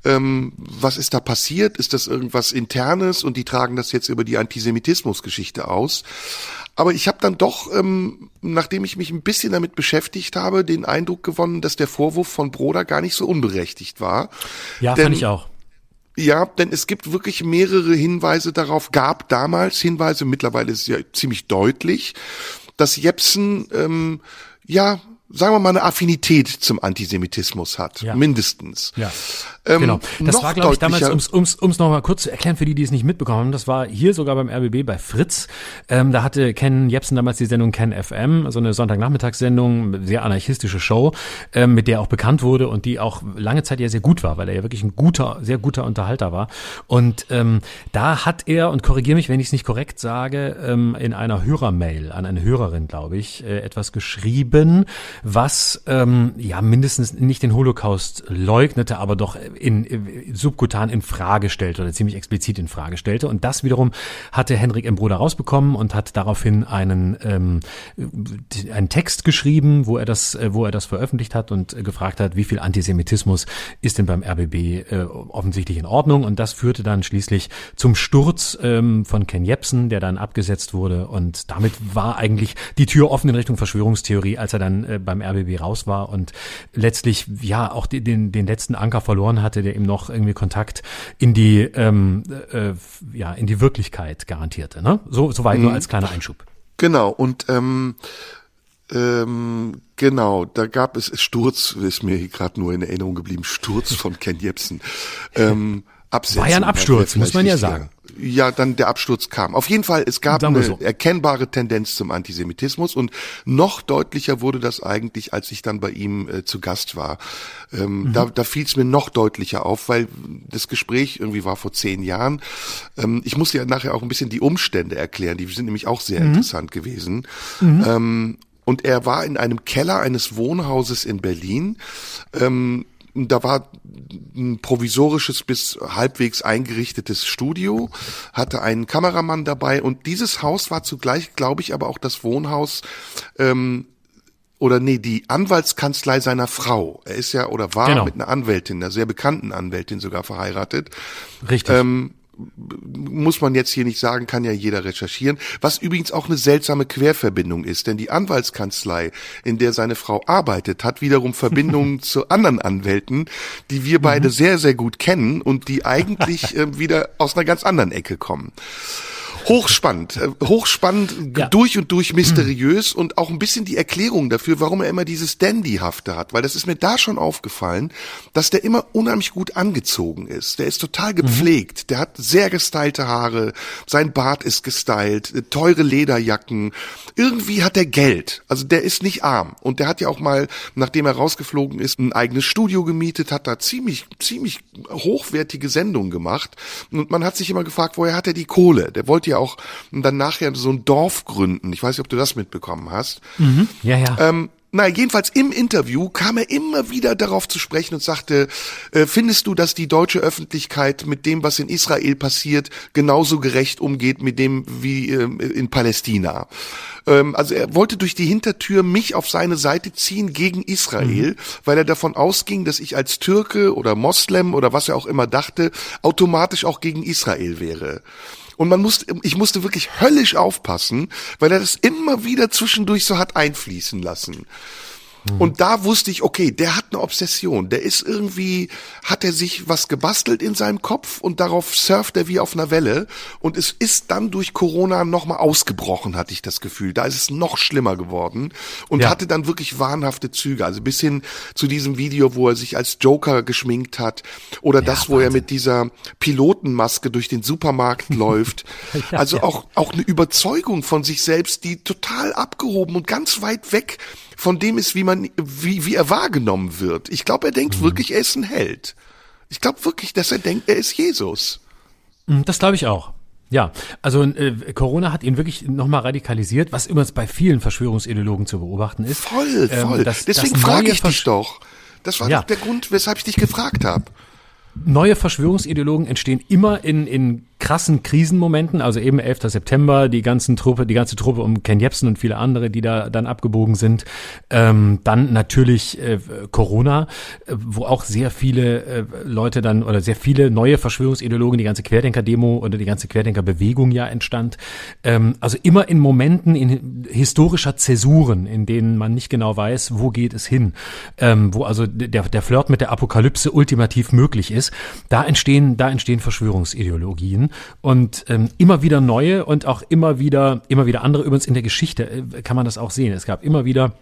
ähm, was ist da passiert? Ist das irgendwas Internes und die tragen das jetzt über die Antisemitismusgeschichte aus? Aber ich habe dann doch, ähm, nachdem ich mich ein bisschen damit beschäftigt habe, den Eindruck gewonnen, dass der Vorwurf von Broder gar nicht so unberechtigt war. Ja, denn, fand ich auch. Ja, denn es gibt wirklich mehrere Hinweise darauf, gab damals Hinweise, mittlerweile ist es ja ziemlich deutlich, dass Jepsen ähm, ja sagen wir mal, eine Affinität zum Antisemitismus hat, ja. mindestens. Ja. Ähm, genau. Das war, glaube ich, damals, ums ums ums noch mal kurz zu erklären für die, die es nicht mitbekommen haben, das war hier sogar beim RBB bei Fritz. Ähm, da hatte Ken Jepsen damals die Sendung Ken FM, so eine Sonntagnachmittagssendung, sehr anarchistische Show, ähm, mit der er auch bekannt wurde und die auch lange Zeit ja sehr gut war, weil er ja wirklich ein guter, sehr guter Unterhalter war. Und ähm, da hat er, und korrigiere mich, wenn ich es nicht korrekt sage, ähm, in einer Hörermail an eine Hörerin, glaube ich, äh, etwas geschrieben, was ähm, ja mindestens nicht den Holocaust leugnete, aber doch in, in subkutan in Frage stellte oder ziemlich explizit in Frage stellte. Und das wiederum hatte Henrik M. Bruder rausbekommen und hat daraufhin einen ähm, einen Text geschrieben, wo er das äh, wo er das veröffentlicht hat und gefragt hat, wie viel Antisemitismus ist denn beim RBB äh, offensichtlich in Ordnung. Und das führte dann schließlich zum Sturz ähm, von Ken Jebsen, der dann abgesetzt wurde. Und damit war eigentlich die Tür offen in Richtung Verschwörungstheorie, als er dann äh, beim RBB raus war und letztlich ja auch den, den letzten Anker verloren hatte, der ihm noch irgendwie Kontakt in die ähm, äh, ja in die Wirklichkeit garantierte. Ne? So soweit mhm. nur als kleiner Einschub. Genau und ähm, ähm, genau, da gab es Sturz, ist mir gerade nur in Erinnerung geblieben, Sturz von Ken Jebsen. Ähm, Absetzen. War ja ein Absturz, muss man ja sagen. Ja, dann der Absturz kam. Auf jeden Fall, es gab eine so. erkennbare Tendenz zum Antisemitismus und noch deutlicher wurde das eigentlich, als ich dann bei ihm äh, zu Gast war. Ähm, mhm. Da, da fiel es mir noch deutlicher auf, weil das Gespräch irgendwie war vor zehn Jahren. Ähm, ich muss ja nachher auch ein bisschen die Umstände erklären, die sind nämlich auch sehr mhm. interessant gewesen. Mhm. Ähm, und er war in einem Keller eines Wohnhauses in Berlin. Ähm, da war ein provisorisches bis halbwegs eingerichtetes Studio, hatte einen Kameramann dabei und dieses Haus war zugleich, glaube ich, aber auch das Wohnhaus ähm, oder nee, die Anwaltskanzlei seiner Frau. Er ist ja oder war genau. mit einer Anwältin, einer sehr bekannten Anwältin sogar verheiratet. Richtig. Ähm, muss man jetzt hier nicht sagen, kann ja jeder recherchieren. Was übrigens auch eine seltsame Querverbindung ist, denn die Anwaltskanzlei, in der seine Frau arbeitet, hat wiederum Verbindungen zu anderen Anwälten, die wir beide mhm. sehr, sehr gut kennen und die eigentlich äh, wieder aus einer ganz anderen Ecke kommen hochspannend, äh, hochspannend, ja. durch und durch mysteriös mhm. und auch ein bisschen die Erklärung dafür, warum er immer dieses Dandy-hafte hat, weil das ist mir da schon aufgefallen, dass der immer unheimlich gut angezogen ist. Der ist total mhm. gepflegt, mhm. der hat sehr gestylte Haare, sein Bart ist gestylt, äh, teure Lederjacken. Irgendwie hat er Geld, also der ist nicht arm und der hat ja auch mal, nachdem er rausgeflogen ist, ein eigenes Studio gemietet, hat da ziemlich ziemlich hochwertige Sendungen gemacht und man hat sich immer gefragt, woher hat er die Kohle? Der wollte ja ja auch dann nachher so ein Dorf gründen. Ich weiß nicht, ob du das mitbekommen hast. Mhm. Ja, ja. Ähm, na, jedenfalls im Interview kam er immer wieder darauf zu sprechen und sagte, äh, findest du, dass die deutsche Öffentlichkeit mit dem, was in Israel passiert, genauso gerecht umgeht mit dem wie äh, in Palästina? Ähm, also er wollte durch die Hintertür mich auf seine Seite ziehen gegen Israel, mhm. weil er davon ausging, dass ich als Türke oder Moslem oder was er auch immer dachte, automatisch auch gegen Israel wäre. Und man musste, ich musste wirklich höllisch aufpassen, weil er das immer wieder zwischendurch so hat einfließen lassen. Mhm. Und da wusste ich, okay, der hat eine Obsession. Der ist irgendwie, hat er sich was gebastelt in seinem Kopf und darauf surft er wie auf einer Welle. Und es ist dann durch Corona nochmal ausgebrochen, hatte ich das Gefühl. Da ist es noch schlimmer geworden und ja. hatte dann wirklich wahnhafte Züge. Also bis hin zu diesem Video, wo er sich als Joker geschminkt hat oder ja, das, wo Wahnsinn. er mit dieser Pilotenmaske durch den Supermarkt läuft. also auch, auch eine Überzeugung von sich selbst, die total abgehoben und ganz weit weg von dem ist, wie man, wie, wie er wahrgenommen wird. Ich glaube, er denkt mhm. wirklich, er ist ein Held. Ich glaube wirklich, dass er denkt, er ist Jesus. Mhm, das glaube ich auch. Ja, also äh, Corona hat ihn wirklich nochmal radikalisiert, was übrigens bei vielen Verschwörungsideologen zu beobachten ist. Voll, ähm, voll. Ähm, das, Deswegen frage ich dich doch. Das war ja. doch der Grund, weshalb ich dich gefragt habe. neue Verschwörungsideologen entstehen immer in, in krassen Krisenmomenten, also eben 11. September, die ganzen Truppe, die ganze Truppe um Ken Jebsen und viele andere, die da dann abgebogen sind. Ähm, dann natürlich äh, Corona, äh, wo auch sehr viele äh, Leute dann oder sehr viele neue Verschwörungsideologen, die ganze Querdenker-Demo oder die ganze Querdenker-Bewegung ja entstand. Ähm, also immer in Momenten in historischer Zäsuren, in denen man nicht genau weiß, wo geht es hin, ähm, wo also der, der Flirt mit der Apokalypse ultimativ möglich ist. Da entstehen, da entstehen Verschwörungsideologien und ähm, immer wieder neue und auch immer wieder, immer wieder andere. Übrigens in der Geschichte äh, kann man das auch sehen. Es gab immer wieder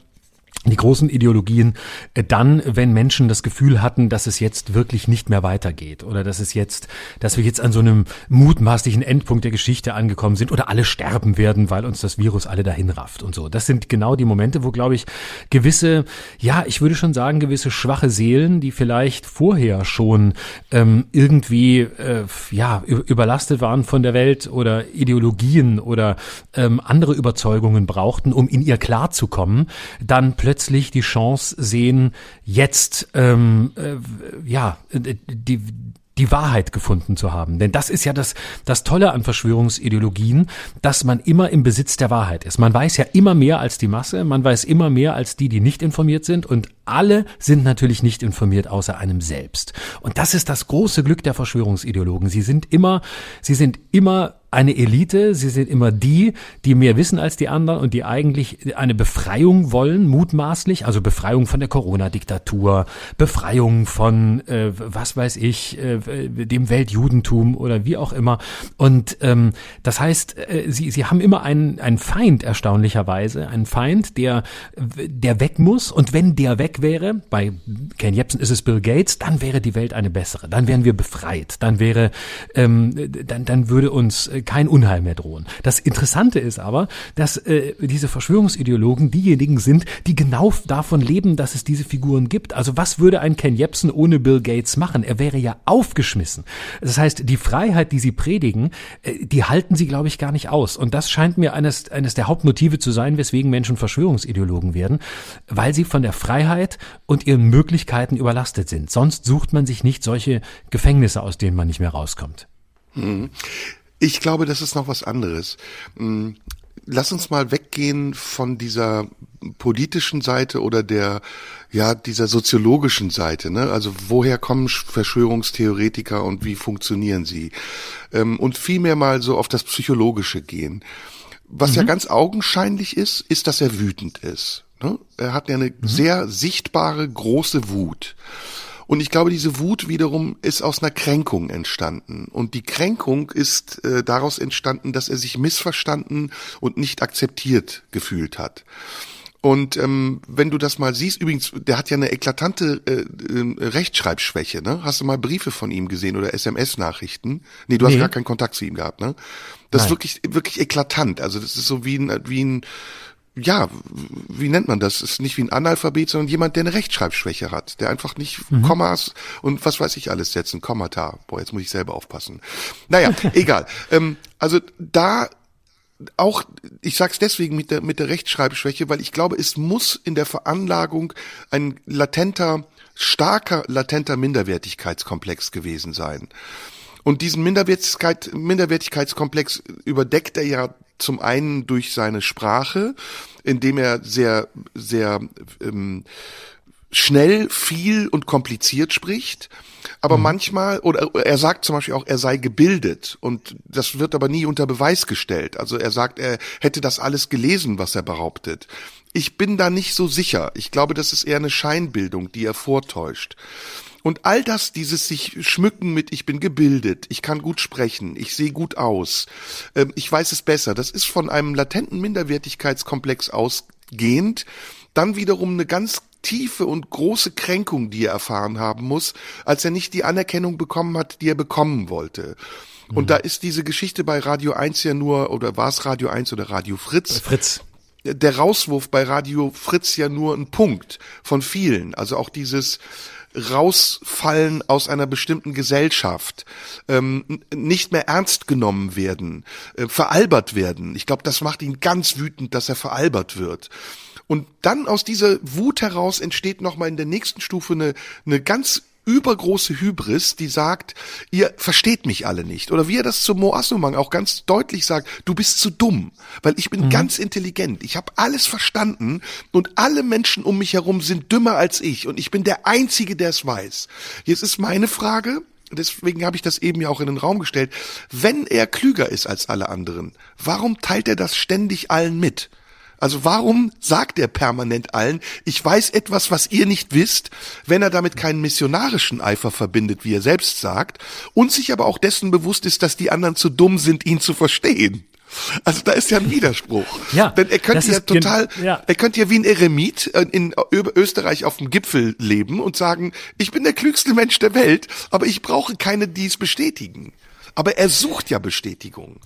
die großen Ideologien äh, dann, wenn Menschen das Gefühl hatten, dass es jetzt wirklich nicht mehr weitergeht oder dass es jetzt, dass wir jetzt an so einem mutmaßlichen Endpunkt der Geschichte angekommen sind oder alle sterben werden, weil uns das Virus alle dahin rafft und so. Das sind genau die Momente, wo, glaube ich, gewisse, ja, ich würde schon sagen, gewisse schwache Seelen, die vielleicht vorher schon ähm, irgendwie, äh, ja, überlastet waren von der Welt oder Ideologien oder ähm, andere Überzeugungen brauchten, um in ihr klarzukommen, dann plötzlich die Chance sehen, jetzt ähm, äh, ja die die Wahrheit gefunden zu haben. Denn das ist ja das, das Tolle an Verschwörungsideologien, dass man immer im Besitz der Wahrheit ist. Man weiß ja immer mehr als die Masse, man weiß immer mehr als die, die nicht informiert sind und alle sind natürlich nicht informiert außer einem selbst. Und das ist das große Glück der Verschwörungsideologen. Sie sind immer, sie sind immer eine Elite, sie sind immer die, die mehr wissen als die anderen und die eigentlich eine Befreiung wollen, mutmaßlich, also Befreiung von der Corona-Diktatur, Befreiung von, äh, was weiß ich, äh, dem Weltjudentum oder wie auch immer. Und ähm, das heißt, äh, sie, sie haben immer einen, einen Feind, erstaunlicherweise, einen Feind, der, der weg muss und wenn der weg wäre, bei Ken Jebsen ist es Bill Gates, dann wäre die Welt eine bessere, dann wären wir befreit, dann wäre, ähm, dann, dann würde uns äh, kein Unheil mehr drohen. Das Interessante ist aber, dass äh, diese Verschwörungsideologen diejenigen sind, die genau davon leben, dass es diese Figuren gibt. Also was würde ein Ken Jebsen ohne Bill Gates machen? Er wäre ja aufgeschmissen. Das heißt, die Freiheit, die sie predigen, äh, die halten sie, glaube ich, gar nicht aus. Und das scheint mir eines, eines der Hauptmotive zu sein, weswegen Menschen Verschwörungsideologen werden, weil sie von der Freiheit und ihren Möglichkeiten überlastet sind. Sonst sucht man sich nicht solche Gefängnisse, aus denen man nicht mehr rauskommt. Hm. Ich glaube, das ist noch was anderes. Hm, lass uns mal weggehen von dieser politischen Seite oder der ja dieser soziologischen Seite. Ne? Also woher kommen Verschwörungstheoretiker und wie funktionieren sie? Ähm, und vielmehr mal so auf das Psychologische gehen. Was mhm. ja ganz augenscheinlich ist, ist, dass er wütend ist. Ne? Er hat ja eine mhm. sehr sichtbare große Wut. Und ich glaube, diese Wut wiederum ist aus einer Kränkung entstanden. Und die Kränkung ist äh, daraus entstanden, dass er sich missverstanden und nicht akzeptiert gefühlt hat. Und ähm, wenn du das mal siehst, übrigens, der hat ja eine eklatante äh, äh, Rechtschreibschwäche, ne? Hast du mal Briefe von ihm gesehen oder SMS-Nachrichten? Nee, du hast nee. gar keinen Kontakt zu ihm gehabt, ne? Das Nein. ist wirklich, wirklich eklatant. Also das ist so wie ein, wie ein ja, wie nennt man das? Ist nicht wie ein Analphabet, sondern jemand, der eine Rechtschreibschwäche hat, der einfach nicht mhm. Kommas und was weiß ich alles setzen, Kommata. Boah, jetzt muss ich selber aufpassen. Naja, egal. Ähm, also da auch, ich sag's deswegen mit der, mit der Rechtschreibschwäche, weil ich glaube, es muss in der Veranlagung ein latenter, starker, latenter Minderwertigkeitskomplex gewesen sein. Und diesen Minderwertigkeit, Minderwertigkeitskomplex überdeckt er ja zum einen durch seine Sprache, indem er sehr, sehr ähm, schnell, viel und kompliziert spricht. Aber mhm. manchmal, oder er sagt zum Beispiel auch, er sei gebildet und das wird aber nie unter Beweis gestellt. Also er sagt, er hätte das alles gelesen, was er behauptet. Ich bin da nicht so sicher. Ich glaube, das ist eher eine Scheinbildung, die er vortäuscht. Und all das, dieses sich schmücken mit, ich bin gebildet, ich kann gut sprechen, ich sehe gut aus, äh, ich weiß es besser, das ist von einem latenten Minderwertigkeitskomplex ausgehend, dann wiederum eine ganz tiefe und große Kränkung, die er erfahren haben muss, als er nicht die Anerkennung bekommen hat, die er bekommen wollte. Und mhm. da ist diese Geschichte bei Radio 1 ja nur, oder war es Radio 1 oder Radio Fritz? Fritz der Rauswurf bei Radio Fritz ja nur ein Punkt von vielen. Also auch dieses, rausfallen aus einer bestimmten Gesellschaft, ähm, nicht mehr ernst genommen werden, äh, veralbert werden. Ich glaube, das macht ihn ganz wütend, dass er veralbert wird. Und dann aus dieser Wut heraus entsteht nochmal in der nächsten Stufe eine, eine ganz übergroße Hybris, die sagt, ihr versteht mich alle nicht. Oder wie er das zu Mo Assumang auch ganz deutlich sagt, du bist zu dumm, weil ich bin mhm. ganz intelligent. Ich habe alles verstanden und alle Menschen um mich herum sind dümmer als ich und ich bin der Einzige, der es weiß. Jetzt ist meine Frage, deswegen habe ich das eben ja auch in den Raum gestellt, wenn er klüger ist als alle anderen, warum teilt er das ständig allen mit? Also warum sagt er permanent allen, ich weiß etwas, was ihr nicht wisst, wenn er damit keinen missionarischen Eifer verbindet, wie er selbst sagt, und sich aber auch dessen bewusst ist, dass die anderen zu dumm sind, ihn zu verstehen? Also da ist ja ein Widerspruch. Ja, Denn er könnte ja total, ja. er könnte ja wie ein Eremit in Österreich auf dem Gipfel leben und sagen, ich bin der klügste Mensch der Welt, aber ich brauche keine, die es bestätigen. Aber er sucht ja Bestätigung.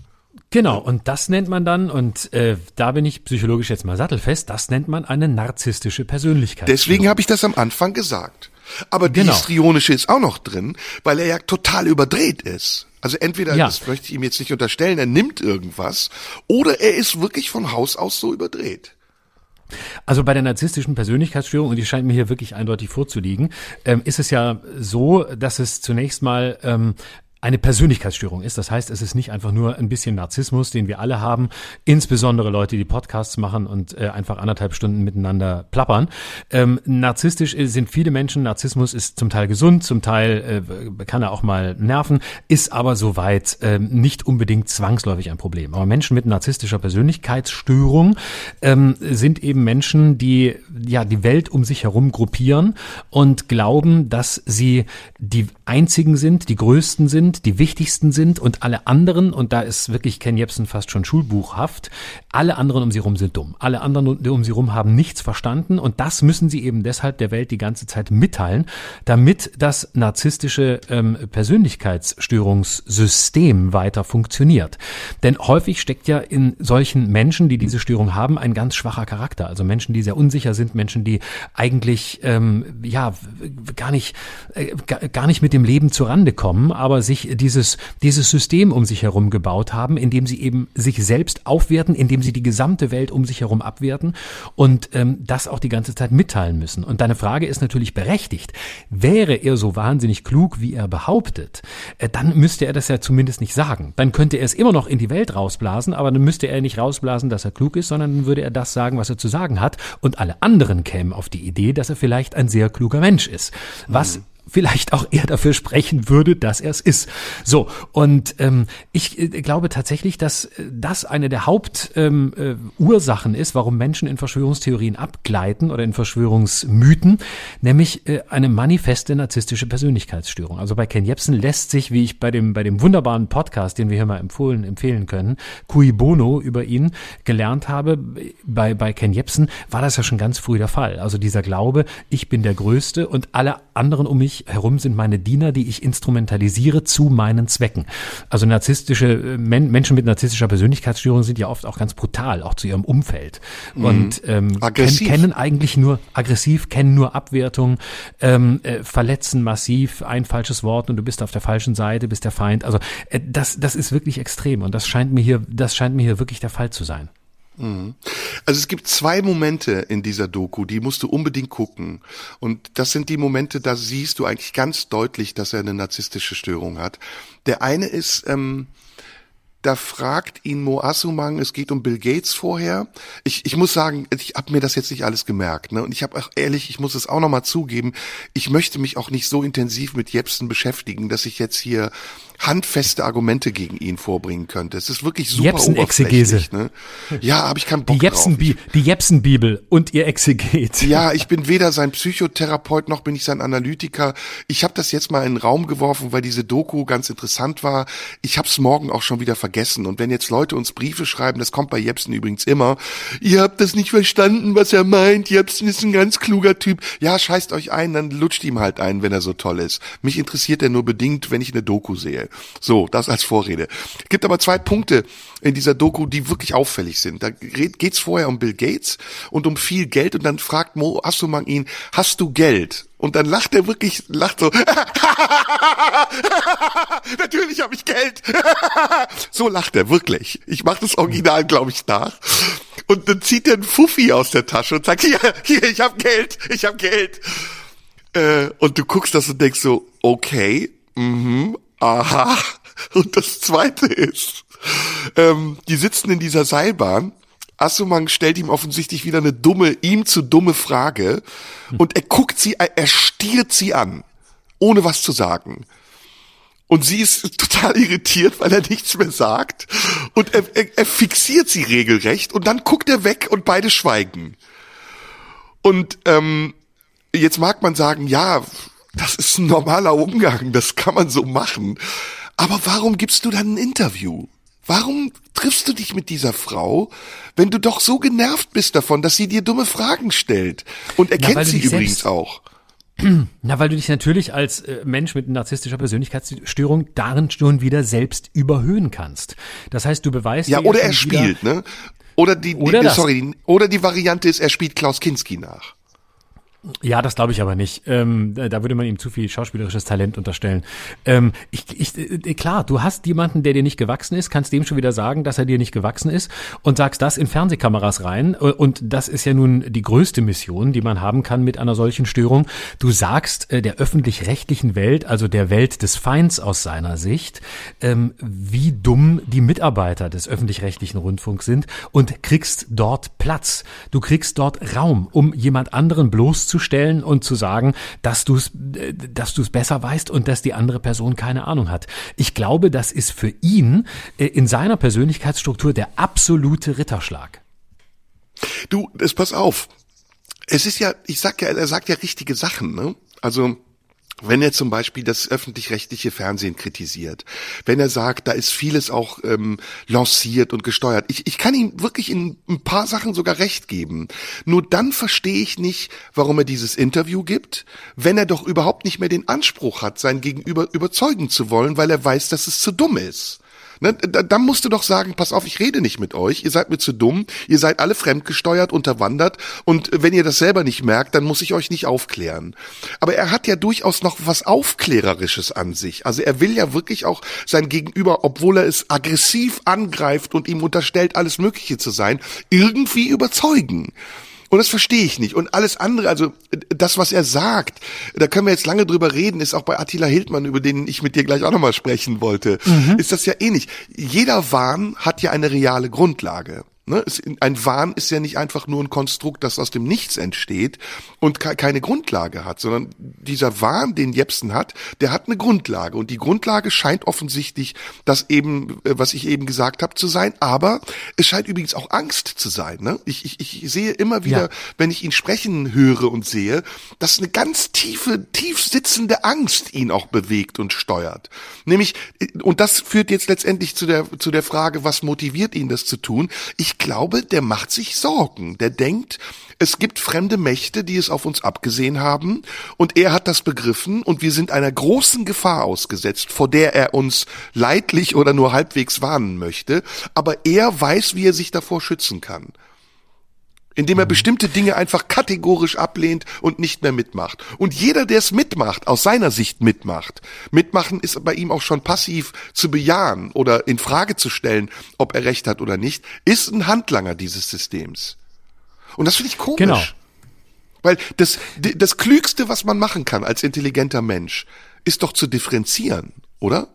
Genau, und das nennt man dann, und äh, da bin ich psychologisch jetzt mal sattelfest, das nennt man eine narzisstische Persönlichkeit. Deswegen habe ich das am Anfang gesagt. Aber die genau. histrionische ist auch noch drin, weil er ja total überdreht ist. Also entweder, ja. das möchte ich ihm jetzt nicht unterstellen, er nimmt irgendwas, oder er ist wirklich von Haus aus so überdreht. Also bei der narzisstischen Persönlichkeitsstörung, und die scheint mir hier wirklich eindeutig vorzuliegen, ähm, ist es ja so, dass es zunächst mal ähm, eine Persönlichkeitsstörung ist. Das heißt, es ist nicht einfach nur ein bisschen Narzissmus, den wir alle haben, insbesondere Leute, die Podcasts machen und äh, einfach anderthalb Stunden miteinander plappern. Ähm, narzisstisch sind viele Menschen, Narzissmus ist zum Teil gesund, zum Teil äh, kann er auch mal nerven, ist aber soweit äh, nicht unbedingt zwangsläufig ein Problem. Aber Menschen mit narzisstischer Persönlichkeitsstörung ähm, sind eben Menschen, die ja die Welt um sich herum gruppieren und glauben, dass sie die einzigen sind, die größten sind, sind, die wichtigsten sind und alle anderen, und da ist wirklich Ken Jebsen fast schon schulbuchhaft, alle anderen um sie rum sind dumm. Alle anderen um sie rum haben nichts verstanden und das müssen sie eben deshalb der Welt die ganze Zeit mitteilen, damit das narzisstische ähm, Persönlichkeitsstörungssystem weiter funktioniert. Denn häufig steckt ja in solchen Menschen, die diese Störung haben, ein ganz schwacher Charakter. Also Menschen, die sehr unsicher sind, Menschen, die eigentlich ähm, ja gar nicht äh, gar nicht mit dem Leben zurande kommen, aber sich sich dieses, dieses System um sich herum gebaut haben, indem sie eben sich selbst aufwerten, indem sie die gesamte Welt um sich herum abwerten und ähm, das auch die ganze Zeit mitteilen müssen. Und deine Frage ist natürlich berechtigt. Wäre er so wahnsinnig klug, wie er behauptet, äh, dann müsste er das ja zumindest nicht sagen. Dann könnte er es immer noch in die Welt rausblasen, aber dann müsste er nicht rausblasen, dass er klug ist, sondern dann würde er das sagen, was er zu sagen hat und alle anderen kämen auf die Idee, dass er vielleicht ein sehr kluger Mensch ist. Was mhm vielleicht auch eher dafür sprechen würde, dass er es ist. So, und ähm, ich äh, glaube tatsächlich, dass äh, das eine der Hauptursachen ähm, äh, ist, warum Menschen in Verschwörungstheorien abgleiten oder in Verschwörungsmythen, nämlich äh, eine manifeste narzisstische Persönlichkeitsstörung. Also bei Ken Jebsen lässt sich, wie ich bei dem, bei dem wunderbaren Podcast, den wir hier mal empfohlen, empfehlen können, Cui Bono über ihn gelernt habe, bei, bei Ken Jebsen war das ja schon ganz früh der Fall. Also dieser Glaube, ich bin der Größte und alle anderen um mich herum sind meine Diener, die ich instrumentalisiere zu meinen Zwecken. Also narzisstische äh, Men Menschen mit narzisstischer Persönlichkeitsstörung sind ja oft auch ganz brutal, auch zu ihrem Umfeld. Mhm. Und ähm, ken kennen eigentlich nur aggressiv, kennen nur Abwertung, ähm, äh, verletzen massiv, ein falsches Wort und du bist auf der falschen Seite, bist der Feind. Also äh, das, das ist wirklich extrem und das scheint mir hier, das scheint mir hier wirklich der Fall zu sein. Mhm. Also es gibt zwei Momente in dieser Doku, die musst du unbedingt gucken. Und das sind die Momente, da siehst du eigentlich ganz deutlich, dass er eine narzisstische Störung hat. Der eine ist, ähm, da fragt ihn Mo Assumang, es geht um Bill Gates vorher. Ich, ich muss sagen, ich habe mir das jetzt nicht alles gemerkt. Ne? Und ich habe auch ehrlich, ich muss es auch nochmal zugeben, ich möchte mich auch nicht so intensiv mit Jepsen beschäftigen, dass ich jetzt hier handfeste Argumente gegen ihn vorbringen könnte. Es ist wirklich super Jepsen-Exegese. Ne? Ja, habe ich keinen Bock die Jepsen drauf. Die Jepsen-Bibel und ihr Exeget. Ja, ich bin weder sein Psychotherapeut noch bin ich sein Analytiker. Ich habe das jetzt mal in den Raum geworfen, weil diese Doku ganz interessant war. Ich habe es morgen auch schon wieder vergessen. Und wenn jetzt Leute uns Briefe schreiben, das kommt bei Jepsen übrigens immer, ihr habt das nicht verstanden, was er meint. Jepsen ist ein ganz kluger Typ. Ja, scheißt euch ein, dann lutscht ihm halt ein, wenn er so toll ist. Mich interessiert er nur bedingt, wenn ich eine Doku sehe. So, das als Vorrede. Gibt aber zwei Punkte in dieser Doku, die wirklich auffällig sind. Da geht's vorher um Bill Gates und um viel Geld und dann fragt Mo Assumang ihn, hast du Geld? Und dann lacht er wirklich, lacht so. Natürlich habe ich Geld. so lacht er wirklich. Ich mache das Original, glaube ich, nach. Und dann zieht er einen Fuffi aus der Tasche und sagt, hier, hier, ich habe Geld, ich habe Geld. Äh, und du guckst das und denkst so, okay, mhm, aha. Und das zweite ist, ähm, die sitzen in dieser Seilbahn. Assuman stellt ihm offensichtlich wieder eine dumme, ihm zu dumme Frage und er guckt sie, er stiert sie an, ohne was zu sagen. Und sie ist total irritiert, weil er nichts mehr sagt. Und er, er, er fixiert sie regelrecht und dann guckt er weg und beide schweigen. Und ähm, jetzt mag man sagen, ja, das ist ein normaler Umgang, das kann man so machen. Aber warum gibst du dann ein Interview? Warum triffst du dich mit dieser Frau, wenn du doch so genervt bist davon, dass sie dir dumme Fragen stellt? Und er kennt sie übrigens auch. Na, weil du dich natürlich als äh, Mensch mit narzisstischer Persönlichkeitsstörung darin schon wieder selbst überhöhen kannst. Das heißt, du beweist ja oder er spielt, ne? Oder die, oder die sorry, oder die Variante ist, er spielt Klaus Kinski nach. Ja, das glaube ich aber nicht. Ähm, da würde man ihm zu viel schauspielerisches Talent unterstellen. Ähm, ich, ich, äh, klar, du hast jemanden, der dir nicht gewachsen ist, kannst dem schon wieder sagen, dass er dir nicht gewachsen ist und sagst das in Fernsehkameras rein. Äh, und das ist ja nun die größte Mission, die man haben kann mit einer solchen Störung. Du sagst äh, der öffentlich-rechtlichen Welt, also der Welt des Feinds aus seiner Sicht, ähm, wie dumm die Mitarbeiter des öffentlich-rechtlichen Rundfunks sind und kriegst dort Platz. Du kriegst dort Raum, um jemand anderen bloß bloßzustellen und zu sagen, dass du es dass du es besser weißt und dass die andere Person keine Ahnung hat. Ich glaube, das ist für ihn äh, in seiner Persönlichkeitsstruktur der absolute Ritterschlag. Du, es pass auf. Es ist ja, ich sag ja, er sagt ja richtige Sachen, ne? Also wenn er zum Beispiel das öffentlich-rechtliche Fernsehen kritisiert, wenn er sagt, da ist vieles auch ähm, lanciert und gesteuert. Ich, ich kann ihm wirklich in ein paar Sachen sogar recht geben. Nur dann verstehe ich nicht, warum er dieses Interview gibt, wenn er doch überhaupt nicht mehr den Anspruch hat, sein Gegenüber überzeugen zu wollen, weil er weiß, dass es zu dumm ist. Ne, da, dann musst du doch sagen, pass auf, ich rede nicht mit euch, ihr seid mir zu dumm, ihr seid alle fremdgesteuert, unterwandert und wenn ihr das selber nicht merkt, dann muss ich euch nicht aufklären. Aber er hat ja durchaus noch was Aufklärerisches an sich. Also er will ja wirklich auch sein Gegenüber, obwohl er es aggressiv angreift und ihm unterstellt, alles Mögliche zu sein, irgendwie überzeugen. Und das verstehe ich nicht. Und alles andere, also das, was er sagt, da können wir jetzt lange drüber reden, ist auch bei Attila Hildmann, über den ich mit dir gleich auch nochmal sprechen wollte, mhm. ist das ja ähnlich. Jeder Wahn hat ja eine reale Grundlage. Ne? ein Wahn ist ja nicht einfach nur ein Konstrukt, das aus dem Nichts entsteht und keine Grundlage hat, sondern dieser Wahn, den Jepsen hat, der hat eine Grundlage. Und die Grundlage scheint offensichtlich das eben, äh, was ich eben gesagt habe, zu sein. Aber es scheint übrigens auch Angst zu sein. Ne? Ich, ich, ich sehe immer wieder, ja. wenn ich ihn sprechen höre und sehe, dass eine ganz tiefe, tief sitzende Angst ihn auch bewegt und steuert. Nämlich, äh, und das führt jetzt letztendlich zu der, zu der Frage, was motiviert ihn, das zu tun? Ich glaube, der macht sich Sorgen. Der denkt, es gibt fremde Mächte, die es auf uns abgesehen haben, und er hat das begriffen, und wir sind einer großen Gefahr ausgesetzt, vor der er uns leidlich oder nur halbwegs warnen möchte, aber er weiß, wie er sich davor schützen kann indem er bestimmte Dinge einfach kategorisch ablehnt und nicht mehr mitmacht. Und jeder, der es mitmacht, aus seiner Sicht mitmacht, mitmachen ist bei ihm auch schon passiv zu bejahen oder in Frage zu stellen, ob er recht hat oder nicht, ist ein Handlanger dieses Systems. Und das finde ich komisch. Genau. Weil das, das Klügste, was man machen kann als intelligenter Mensch, ist doch zu differenzieren, oder?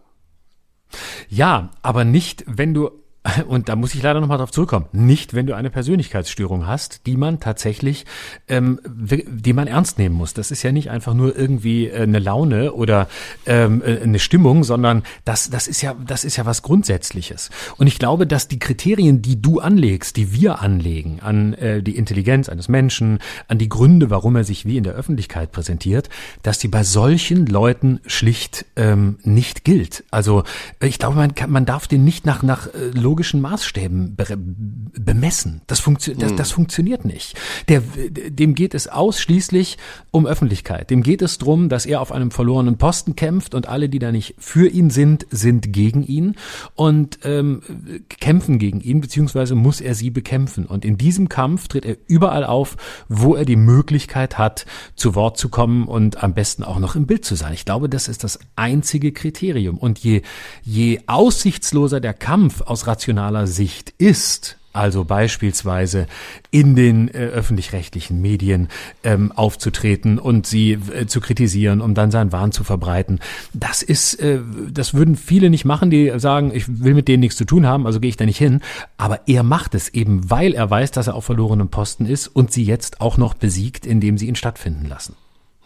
Ja, aber nicht, wenn du und da muss ich leider nochmal drauf zurückkommen, nicht wenn du eine Persönlichkeitsstörung hast, die man tatsächlich, ähm, die man ernst nehmen muss. Das ist ja nicht einfach nur irgendwie äh, eine Laune oder ähm, äh, eine Stimmung, sondern das, das ist ja, das ist ja was Grundsätzliches. Und ich glaube, dass die Kriterien, die du anlegst, die wir anlegen, an äh, die Intelligenz eines Menschen, an die Gründe, warum er sich wie in der Öffentlichkeit präsentiert, dass die bei solchen Leuten schlicht ähm, nicht gilt. Also ich glaube, man, kann, man darf den nicht nach, nach äh, logischen Maßstäben be bemessen. Das, funktio das, das funktioniert nicht. Der, dem geht es ausschließlich um Öffentlichkeit. Dem geht es darum, dass er auf einem verlorenen Posten kämpft und alle, die da nicht für ihn sind, sind gegen ihn und ähm, kämpfen gegen ihn, beziehungsweise muss er sie bekämpfen. Und in diesem Kampf tritt er überall auf, wo er die Möglichkeit hat, zu Wort zu kommen und am besten auch noch im Bild zu sein. Ich glaube, das ist das einzige Kriterium. Und je, je aussichtsloser der Kampf aus rationaler Sicht ist, Also beispielsweise in den äh, öffentlich-rechtlichen Medien ähm, aufzutreten und sie äh, zu kritisieren, um dann seinen Wahn zu verbreiten. Das ist, äh, das würden viele nicht machen, die sagen, ich will mit denen nichts zu tun haben, also gehe ich da nicht hin. Aber er macht es eben, weil er weiß, dass er auf verlorenem Posten ist und sie jetzt auch noch besiegt, indem sie ihn stattfinden lassen.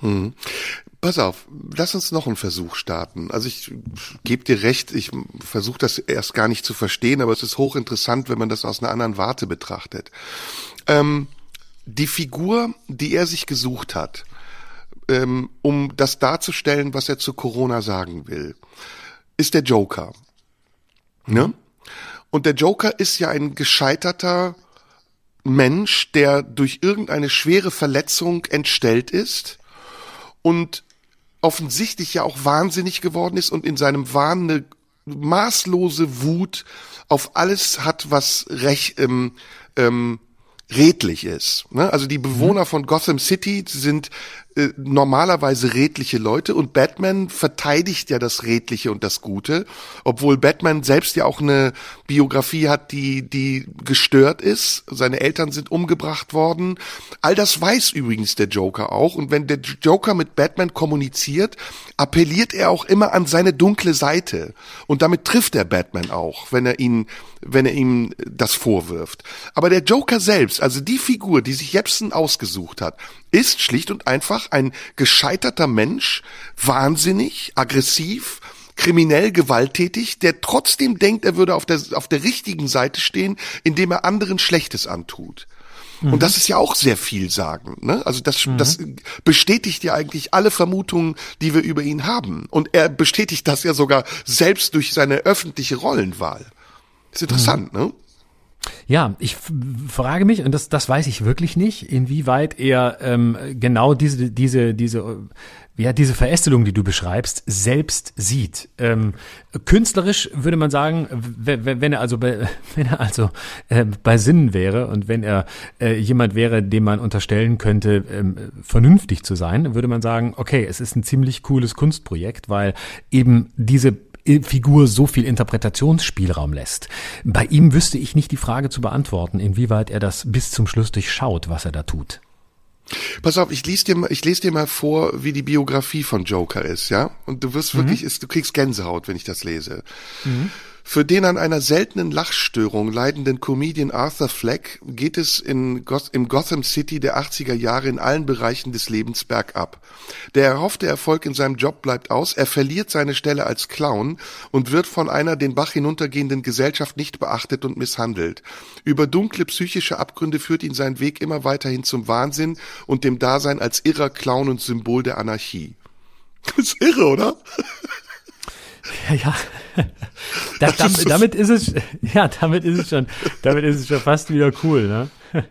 Hm. Pass auf, lass uns noch einen Versuch starten. Also ich gebe dir recht, ich versuche das erst gar nicht zu verstehen, aber es ist hochinteressant, wenn man das aus einer anderen Warte betrachtet. Ähm, die Figur, die er sich gesucht hat, ähm, um das darzustellen, was er zu Corona sagen will, ist der Joker. Ne? Und der Joker ist ja ein gescheiterter Mensch, der durch irgendeine schwere Verletzung entstellt ist und offensichtlich ja auch wahnsinnig geworden ist und in seinem Wahn eine maßlose Wut auf alles hat, was recht ähm, ähm, redlich ist. Ne? Also die Bewohner mhm. von Gotham City sind äh, normalerweise redliche Leute und Batman verteidigt ja das Redliche und das Gute, obwohl Batman selbst ja auch eine Biografie hat, die, die gestört ist. Seine Eltern sind umgebracht worden. All das weiß übrigens der Joker auch und wenn der Joker mit Batman kommuniziert, appelliert er auch immer an seine dunkle Seite und damit trifft er Batman auch, wenn er ihn, wenn er ihm das vorwirft. Aber der Joker selbst, also die Figur, die sich Jepsen ausgesucht hat, ist schlicht und einfach ein gescheiterter Mensch, wahnsinnig, aggressiv, kriminell gewalttätig, der trotzdem denkt, er würde auf der, auf der richtigen Seite stehen, indem er anderen Schlechtes antut. Mhm. Und das ist ja auch sehr viel sagen. Ne? Also das, mhm. das bestätigt ja eigentlich alle Vermutungen, die wir über ihn haben. Und er bestätigt das ja sogar selbst durch seine öffentliche Rollenwahl. ist interessant, mhm. ne? Ja, ich frage mich, und das, das weiß ich wirklich nicht, inwieweit er ähm, genau diese, diese, diese, ja, diese Verästelung, die du beschreibst, selbst sieht. Ähm, künstlerisch würde man sagen, wenn er also bei, wenn er also äh, bei Sinnen wäre und wenn er äh, jemand wäre, dem man unterstellen könnte, ähm, vernünftig zu sein, würde man sagen, okay, es ist ein ziemlich cooles Kunstprojekt, weil eben diese Figur so viel Interpretationsspielraum lässt. Bei ihm wüsste ich nicht die Frage zu beantworten, inwieweit er das bis zum Schluss durchschaut, was er da tut. Pass auf, ich lese dir mal, ich lese dir mal vor, wie die Biografie von Joker ist, ja? Und du wirst wirklich, mhm. ist, du kriegst Gänsehaut, wenn ich das lese. Mhm. Für den an einer seltenen Lachstörung leidenden Comedian Arthur Fleck geht es in Goth im Gotham City der 80er Jahre in allen Bereichen des Lebens bergab. Der erhoffte Erfolg in seinem Job bleibt aus, er verliert seine Stelle als Clown und wird von einer den Bach hinuntergehenden Gesellschaft nicht beachtet und misshandelt. Über dunkle psychische Abgründe führt ihn sein Weg immer weiterhin zum Wahnsinn und dem Dasein als irrer Clown und Symbol der Anarchie. Das ist irre, oder? Ja, ja. Da, damit, damit ist es, ja, damit ist es schon, damit ist es schon fast wieder cool, ne?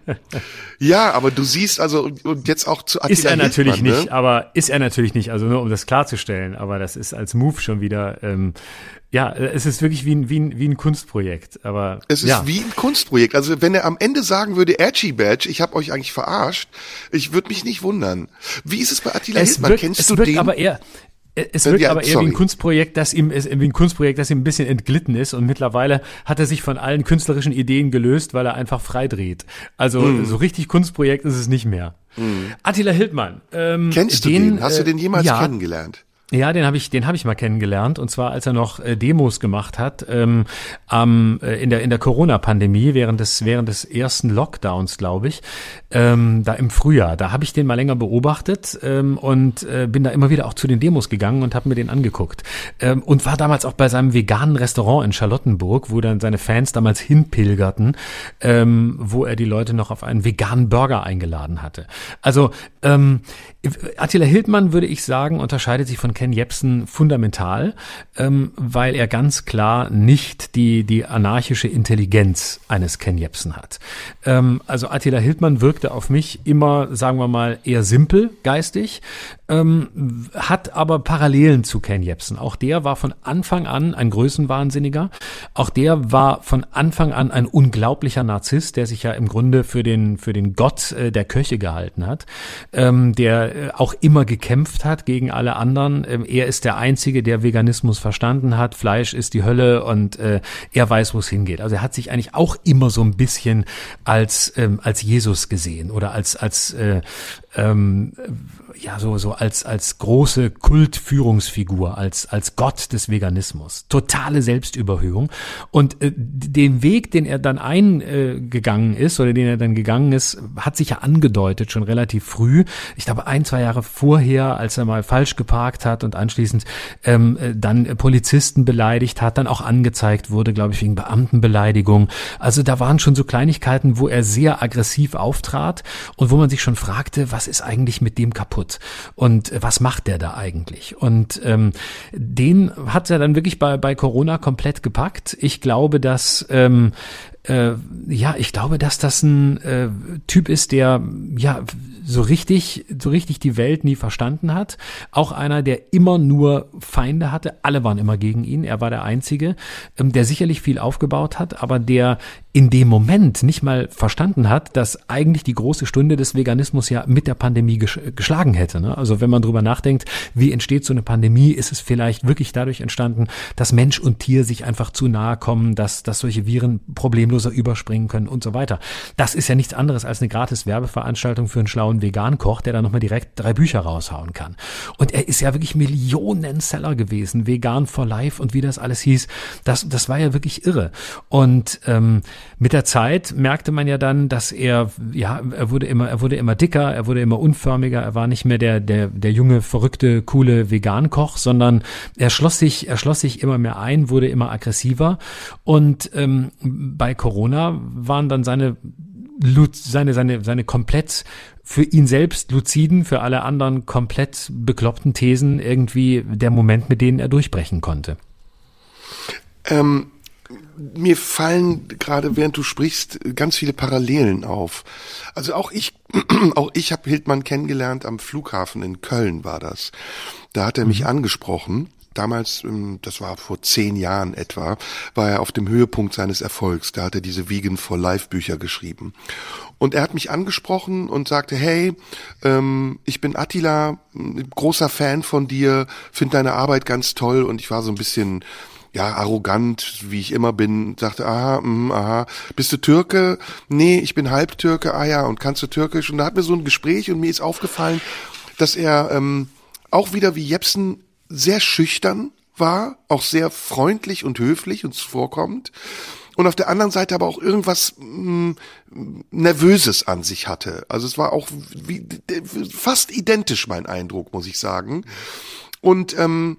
Ja, aber du siehst also und jetzt auch zu Attila Ist er natürlich Hildmann, nicht, ne? aber ist er natürlich nicht, also nur um das klarzustellen, aber das ist als Move schon wieder ähm, ja, es ist wirklich wie ein, wie ein, wie ein Kunstprojekt, aber es ist ja. wie ein Kunstprojekt. Also wenn er am Ende sagen würde, Edgy Badge, ich habe euch eigentlich verarscht, ich würde mich nicht wundern. Wie ist es bei Attila es Hildmann? Wirkt, Kennst es du wirkt den? Aber eher, es wirkt ja, aber eher sorry. wie ein Kunstprojekt, das ihm, wie ein Kunstprojekt, das ihm ein bisschen entglitten ist und mittlerweile hat er sich von allen künstlerischen Ideen gelöst, weil er einfach frei dreht. Also mm. so richtig Kunstprojekt ist es nicht mehr. Mm. Attila Hildmann. Ähm, Kennst du den? Hast du den jemals ja, kennengelernt? Ja, den habe ich, den habe ich mal kennengelernt und zwar als er noch äh, Demos gemacht hat ähm, ähm, in der in der Corona-Pandemie während des während des ersten Lockdowns, glaube ich, ähm, da im Frühjahr. Da habe ich den mal länger beobachtet ähm, und äh, bin da immer wieder auch zu den Demos gegangen und habe mir den angeguckt ähm, und war damals auch bei seinem veganen Restaurant in Charlottenburg, wo dann seine Fans damals hinpilgerten, ähm, wo er die Leute noch auf einen veganen Burger eingeladen hatte. Also ähm, Attila Hildmann würde ich sagen unterscheidet sich von Ken Jebsen fundamental, ähm, weil er ganz klar nicht die, die anarchische Intelligenz eines Ken Jebsen hat. Ähm, also Attila Hildmann wirkte auf mich immer, sagen wir mal, eher simpel geistig ähm, hat aber Parallelen zu Ken Jebsen. Auch der war von Anfang an ein Größenwahnsinniger. Auch der war von Anfang an ein unglaublicher Narzisst, der sich ja im Grunde für den, für den Gott äh, der Köche gehalten hat, ähm, der äh, auch immer gekämpft hat gegen alle anderen. Ähm, er ist der Einzige, der Veganismus verstanden hat. Fleisch ist die Hölle und äh, er weiß, wo es hingeht. Also er hat sich eigentlich auch immer so ein bisschen als, ähm, als Jesus gesehen oder als, als äh, ähm, ja so so als als große Kultführungsfigur, als als Gott des Veganismus. Totale Selbstüberhöhung und äh, den Weg, den er dann eingegangen ist oder den er dann gegangen ist, hat sich ja angedeutet schon relativ früh. Ich glaube ein zwei Jahre vorher, als er mal falsch geparkt hat und anschließend ähm, äh, dann Polizisten beleidigt hat, dann auch angezeigt wurde, glaube ich wegen Beamtenbeleidigung. Also da waren schon so Kleinigkeiten, wo er sehr aggressiv auftrat und wo man sich schon fragte, was ist eigentlich mit dem kaputt? kaputt. Und äh, was macht der da eigentlich? Und ähm, den hat er dann wirklich bei, bei Corona komplett gepackt. Ich glaube, dass ähm, äh, ja, ich glaube, dass das ein äh, Typ ist, der ja so richtig, so richtig die Welt nie verstanden hat. Auch einer, der immer nur Feinde hatte. Alle waren immer gegen ihn. Er war der Einzige, ähm, der sicherlich viel aufgebaut hat, aber der in dem Moment nicht mal verstanden hat, dass eigentlich die große Stunde des Veganismus ja mit der Pandemie geschlagen hätte. Ne? Also wenn man drüber nachdenkt, wie entsteht so eine Pandemie, ist es vielleicht wirklich dadurch entstanden, dass Mensch und Tier sich einfach zu nahe kommen, dass, dass solche Viren problemloser überspringen können und so weiter. Das ist ja nichts anderes als eine gratis Werbeveranstaltung für einen schlauen Vegan-Koch, der dann nochmal direkt drei Bücher raushauen kann. Und er ist ja wirklich Millionen-Seller gewesen, Vegan for Life und wie das alles hieß. Das, das war ja wirklich irre. Und ähm, mit der Zeit merkte man ja dann, dass er, ja, er wurde immer, er wurde immer dicker, er wurde immer unförmiger, er war nicht mehr der, der, der junge, verrückte, coole Vegan-Koch, sondern er schloss sich, er schloss sich immer mehr ein, wurde immer aggressiver. Und ähm, bei Corona waren dann seine seine, seine, seine komplett für ihn selbst luziden, für alle anderen komplett bekloppten Thesen irgendwie der Moment, mit denen er durchbrechen konnte. Ähm, mir fallen gerade während du sprichst ganz viele Parallelen auf. Also auch ich, auch ich habe Hildmann kennengelernt am Flughafen in Köln war das. Da hat er mich mhm. angesprochen. Damals, ähm, das war vor zehn Jahren etwa, war er auf dem Höhepunkt seines Erfolgs. Da hat er diese Vegan for Life Bücher geschrieben. Und er hat mich angesprochen und sagte, hey, ähm, ich bin Attila, großer Fan von dir, finde deine Arbeit ganz toll. Und ich war so ein bisschen ja, arrogant, wie ich immer bin, sagte, aha, mh, aha, bist du Türke? Nee, ich bin Halbtürke, ah ja, und kannst du Türkisch? Und da hatten wir so ein Gespräch und mir ist aufgefallen, dass er ähm, auch wieder wie Jepsen sehr schüchtern war, auch sehr freundlich und höflich uns vorkommt und auf der anderen Seite aber auch irgendwas mh, hm, Nervöses an sich hatte. Also es war auch wie, fast identisch mein Eindruck, muss ich sagen. Und ähm,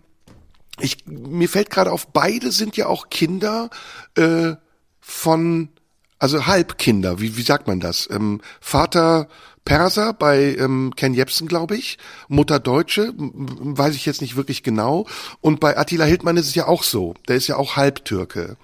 ich, mir fällt gerade auf, beide sind ja auch Kinder äh, von, also Halbkinder, wie, wie sagt man das? Ähm, Vater Perser bei ähm, Ken Jebsen, glaube ich, Mutter Deutsche, weiß ich jetzt nicht wirklich genau. Und bei Attila Hildmann ist es ja auch so, der ist ja auch Halbtürke.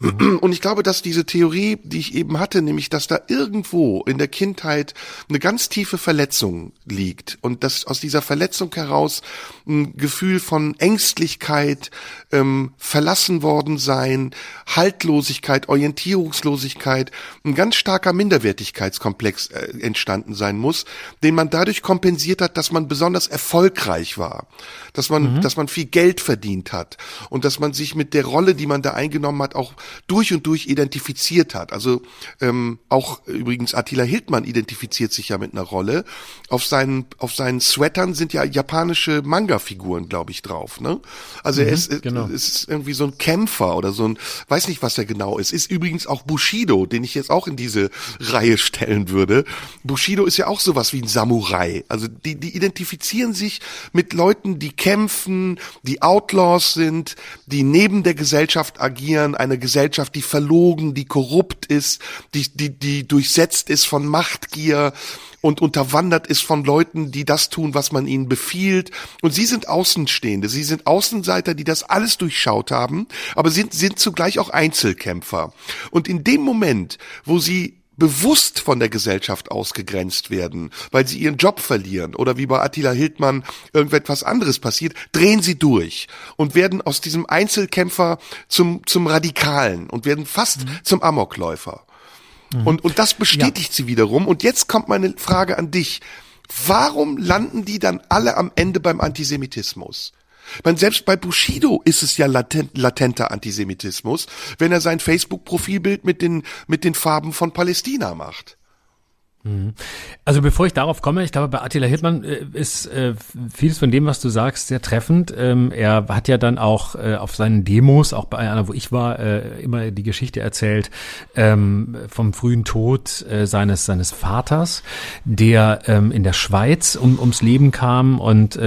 Mhm. Und ich glaube, dass diese Theorie, die ich eben hatte, nämlich, dass da irgendwo in der Kindheit eine ganz tiefe Verletzung liegt und dass aus dieser Verletzung heraus ein Gefühl von Ängstlichkeit, ähm, verlassen worden sein, Haltlosigkeit, Orientierungslosigkeit, ein ganz starker Minderwertigkeitskomplex äh, entstanden sein muss, den man dadurch kompensiert hat, dass man besonders erfolgreich war, dass man, mhm. dass man viel Geld verdient hat und dass man sich mit der Rolle, die man da eingenommen hat, auch durch und durch identifiziert hat. Also ähm, auch übrigens Attila Hildmann identifiziert sich ja mit einer Rolle. Auf seinen auf seinen Sweatern sind ja japanische Manga-Figuren, glaube ich, drauf. Ne? Also mhm, er ist, genau. ist irgendwie so ein Kämpfer oder so ein, weiß nicht, was er genau ist. Ist übrigens auch Bushido, den ich jetzt auch in diese Reihe stellen würde. Bushido ist ja auch sowas wie ein Samurai. Also die, die identifizieren sich mit Leuten, die kämpfen, die Outlaws sind, die neben der Gesellschaft agieren, eine Gesellschaft Gesellschaft, die verlogen, die korrupt ist, die, die, die durchsetzt ist von Machtgier und unterwandert ist von Leuten, die das tun, was man ihnen befiehlt. Und sie sind Außenstehende, sie sind Außenseiter, die das alles durchschaut haben, aber sind, sind zugleich auch Einzelkämpfer. Und in dem Moment, wo sie bewusst von der Gesellschaft ausgegrenzt werden, weil sie ihren Job verlieren oder wie bei Attila Hildmann irgendetwas anderes passiert, drehen sie durch und werden aus diesem Einzelkämpfer zum, zum Radikalen und werden fast mhm. zum Amokläufer. Mhm. Und, und das bestätigt ja. sie wiederum. Und jetzt kommt meine Frage an dich. Warum landen die dann alle am Ende beim Antisemitismus? Man selbst bei Bushido ist es ja latent, latenter Antisemitismus, wenn er sein Facebook-Profilbild mit den, mit den Farben von Palästina macht. Mhm. Also bevor ich darauf komme, ich glaube, bei Attila Hildmann äh, ist äh, vieles von dem, was du sagst, sehr treffend. Ähm, er hat ja dann auch äh, auf seinen Demos, auch bei einer, wo ich war, immer die Geschichte erzählt ähm, vom frühen Tod seines seines Vaters, der ähm, in der Schweiz um, ums Leben kam und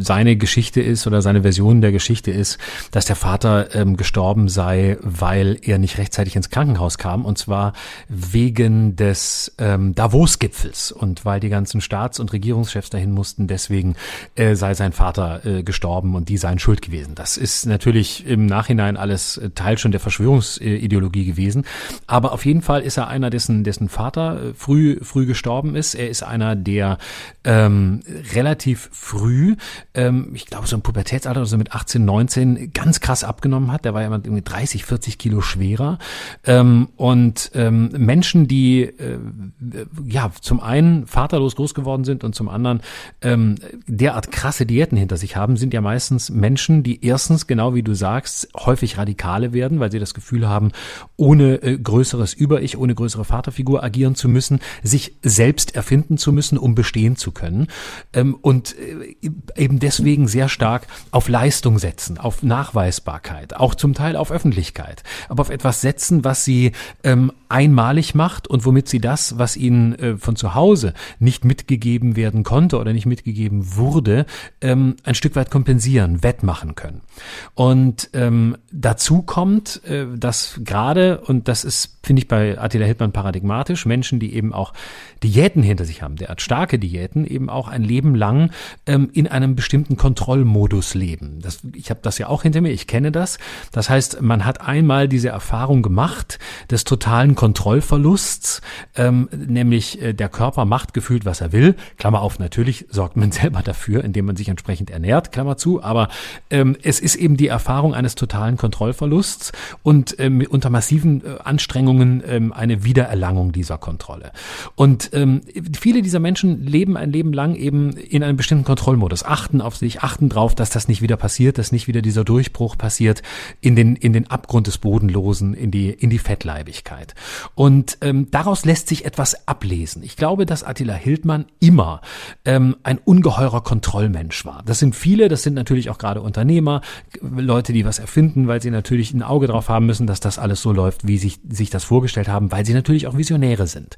seine Geschichte ist oder seine Version der Geschichte ist, dass der Vater gestorben sei, weil er nicht rechtzeitig ins Krankenhaus kam und zwar wegen des Davos-Gipfels und weil die ganzen Staats- und Regierungschefs dahin mussten, deswegen äh, sei sein Vater äh, gestorben und die seien schuld gewesen. Das ist natürlich im Nachhinein alles äh, Teil schon der Verschwörungsideologie gewesen, aber auf jeden Fall ist er einer, dessen dessen Vater äh, früh früh gestorben ist. Er ist einer, der ähm, relativ früh, ähm, ich glaube so im Pubertätsalter, also mit 18, 19, ganz krass abgenommen hat. Der war ja irgendwie 30, 40 Kilo schwerer ähm, und ähm, Menschen, die äh, ja, zum einen vaterlos groß geworden sind und zum anderen ähm, derart krasse Diäten hinter sich haben, sind ja meistens Menschen, die erstens, genau wie du sagst, häufig Radikale werden, weil sie das Gefühl haben, ohne äh, größeres Über-Ich, ohne größere Vaterfigur agieren zu müssen, sich selbst erfinden zu müssen, um bestehen zu können. Ähm, und äh, eben deswegen sehr stark auf Leistung setzen, auf Nachweisbarkeit, auch zum Teil auf Öffentlichkeit, aber auf etwas setzen, was sie ähm, einmalig macht und womit sie das, was ihnen äh, von zu Hause nicht mitgegeben werden konnte oder nicht mitgegeben wurde, ähm, ein Stück weit kompensieren, wettmachen können. Und ähm, dazu kommt, äh, dass gerade, und das ist, finde ich, bei Attila Hildmann paradigmatisch, Menschen, die eben auch Diäten hinter sich haben, derart starke Diäten, eben auch ein Leben lang ähm, in einem bestimmten Kontrollmodus leben. Das, ich habe das ja auch hinter mir, ich kenne das. Das heißt, man hat einmal diese Erfahrung gemacht des totalen Kontrollverlusts, ähm, nämlich äh, der Körper macht gefühlt, was er will. Klammer auf, natürlich sorgt man selber dafür, indem man sich entsprechend ernährt, Klammer zu, aber ähm, es ist eben die Erfahrung eines totalen Kontrollverlusts und ähm, unter massiven äh, Anstrengungen ähm, eine Wiedererlangung dieser Kontrolle. Und ähm, viele dieser Menschen leben ein Leben lang eben in einem bestimmten Kontrollmodus, achten auf sich, achten drauf, dass das nicht wieder passiert, dass nicht wieder dieser Durchbruch passiert in den, in den Abgrund des Bodenlosen, in die, in die Fettleibigkeit. Und ähm, daraus lässt sich etwas ablesen. Ich glaube, dass Attila Hildmann immer ähm, ein ungeheurer Kontrollmensch war. Das sind viele, das sind natürlich auch gerade Unternehmer, Leute, die was erfinden, weil sie natürlich ein Auge drauf haben müssen, dass das alles so läuft, wie sich, sich das vorgestellt haben, weil sie natürlich auch Visionäre sind.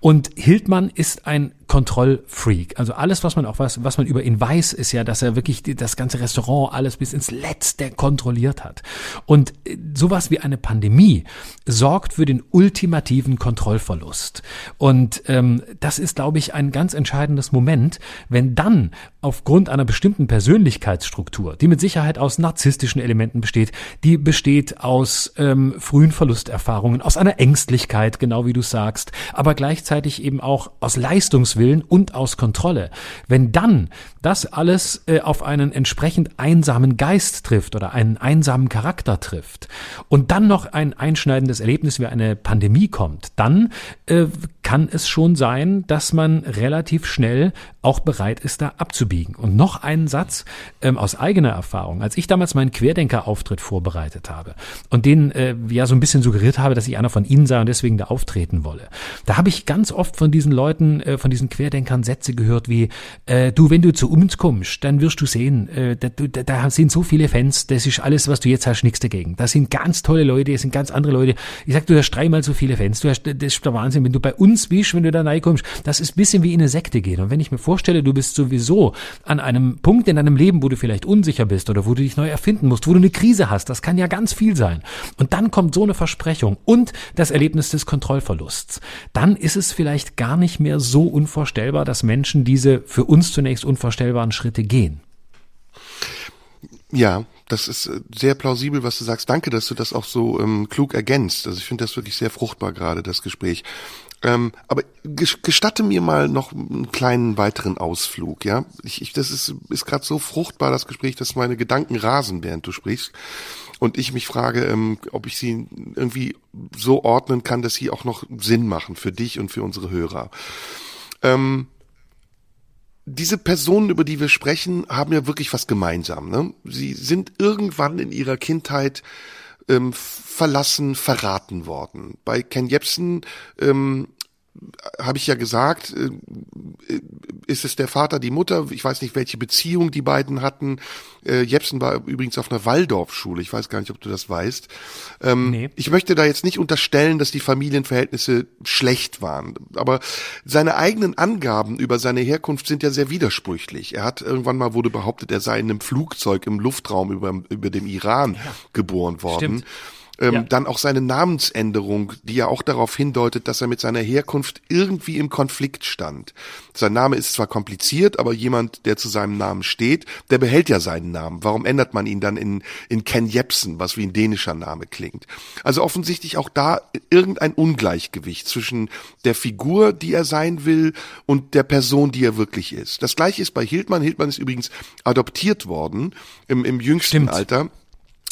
Und Hildmann ist ein Kontrollfreak. Also alles, was man auch was, was man über ihn weiß, ist ja, dass er wirklich das ganze Restaurant alles bis ins Letzte kontrolliert hat. Und äh, sowas wie eine Pandemie sorgt für den ultimativen Kontrollverlust. Und ähm, das ist, glaube ich, ein ganz entscheidendes Moment, wenn dann aufgrund einer bestimmten Persönlichkeitsstruktur, die mit Sicherheit aus narzisstischen Elementen besteht, die besteht aus ähm, frühen Verlusterfahrungen, aus einer Ängstlichkeit, genau wie du sagst, aber gleichzeitig eben auch aus Leistungswillen Willen und aus Kontrolle. Wenn dann das alles äh, auf einen entsprechend einsamen Geist trifft oder einen einsamen Charakter trifft und dann noch ein einschneidendes Erlebnis wie eine Pandemie kommt, dann äh, kann es schon sein, dass man relativ schnell auch bereit ist, da abzubiegen. Und noch einen Satz ähm, aus eigener Erfahrung. Als ich damals meinen Querdenker-Auftritt vorbereitet habe und den äh, ja so ein bisschen suggeriert habe, dass ich einer von Ihnen sei und deswegen da auftreten wolle, da habe ich ganz oft von diesen Leuten, äh, von diesen Querdenkern Sätze gehört wie, äh, du, wenn du zu uns kommst, dann wirst du sehen, äh, da, da, da sind so viele Fans, das ist alles, was du jetzt hast, nichts dagegen. Das sind ganz tolle Leute, das sind ganz andere Leute. Ich sag, du hast dreimal so viele Fans, du hast, das ist der Wahnsinn, wenn du bei uns bist, wenn du da reinkommst, das ist bisschen wie in eine Sekte gehen. Und wenn ich mir vorstelle, du bist sowieso an einem Punkt in deinem Leben, wo du vielleicht unsicher bist oder wo du dich neu erfinden musst, wo du eine Krise hast, das kann ja ganz viel sein. Und dann kommt so eine Versprechung und das Erlebnis des Kontrollverlusts. Dann ist es vielleicht gar nicht mehr so unvorstellbar, dass Menschen diese für uns zunächst unvorstellbaren Schritte gehen. Ja, das ist äh, sehr plausibel, was du sagst. Danke, dass du das auch so ähm, klug ergänzt. Also ich finde das wirklich sehr fruchtbar gerade, das Gespräch. Ähm, aber gestatte mir mal noch einen kleinen weiteren Ausflug, ja. Ich, ich, das ist, ist gerade so fruchtbar, das Gespräch, dass meine Gedanken rasen, während du sprichst. Und ich mich frage, ähm, ob ich sie irgendwie so ordnen kann, dass sie auch noch Sinn machen für dich und für unsere Hörer. Ähm, diese Personen, über die wir sprechen, haben ja wirklich was gemeinsam. Ne? Sie sind irgendwann in ihrer Kindheit ähm, verlassen, verraten worden. Bei Ken Jebsen ähm, habe ich ja gesagt, äh, ist es der Vater, die Mutter, ich weiß nicht, welche Beziehung die beiden hatten. Äh, Jepsen war übrigens auf einer Waldorfschule, ich weiß gar nicht, ob du das weißt. Ähm, nee. Ich möchte da jetzt nicht unterstellen, dass die Familienverhältnisse schlecht waren, aber seine eigenen Angaben über seine Herkunft sind ja sehr widersprüchlich. Er hat irgendwann mal wurde behauptet, er sei in einem Flugzeug im Luftraum über, über dem Iran ja. geboren worden. Stimmt. Ähm, ja. Dann auch seine Namensänderung, die ja auch darauf hindeutet, dass er mit seiner Herkunft irgendwie im Konflikt stand. Sein Name ist zwar kompliziert, aber jemand, der zu seinem Namen steht, der behält ja seinen Namen. Warum ändert man ihn dann in, in Ken Jebsen, was wie ein dänischer Name klingt? Also offensichtlich auch da irgendein Ungleichgewicht zwischen der Figur, die er sein will, und der Person, die er wirklich ist. Das gleiche ist bei Hildmann. Hildmann ist übrigens adoptiert worden im, im jüngsten Stimmt. Alter.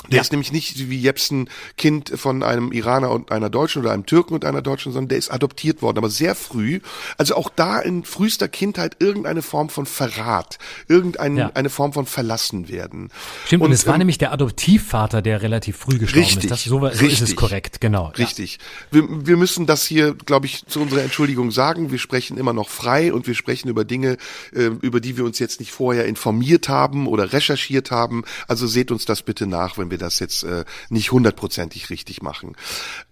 Der ja. ist nämlich nicht wie Jepsen Kind von einem Iraner und einer Deutschen oder einem Türken und einer Deutschen, sondern der ist adoptiert worden, aber sehr früh. Also auch da in frühester Kindheit irgendeine Form von Verrat, irgendeine ja. eine Form von verlassen werden. Stimmt, und, und es war ähm, nämlich der Adoptivvater, der relativ früh gestorben richtig, ist. Das, so, so richtig, ist es korrekt, genau. Richtig. Ja. Wir, wir müssen das hier, glaube ich, zu unserer Entschuldigung sagen. Wir sprechen immer noch frei und wir sprechen über Dinge, äh, über die wir uns jetzt nicht vorher informiert haben oder recherchiert haben. Also seht uns das bitte nach, wenn wir wir das jetzt äh, nicht hundertprozentig richtig machen.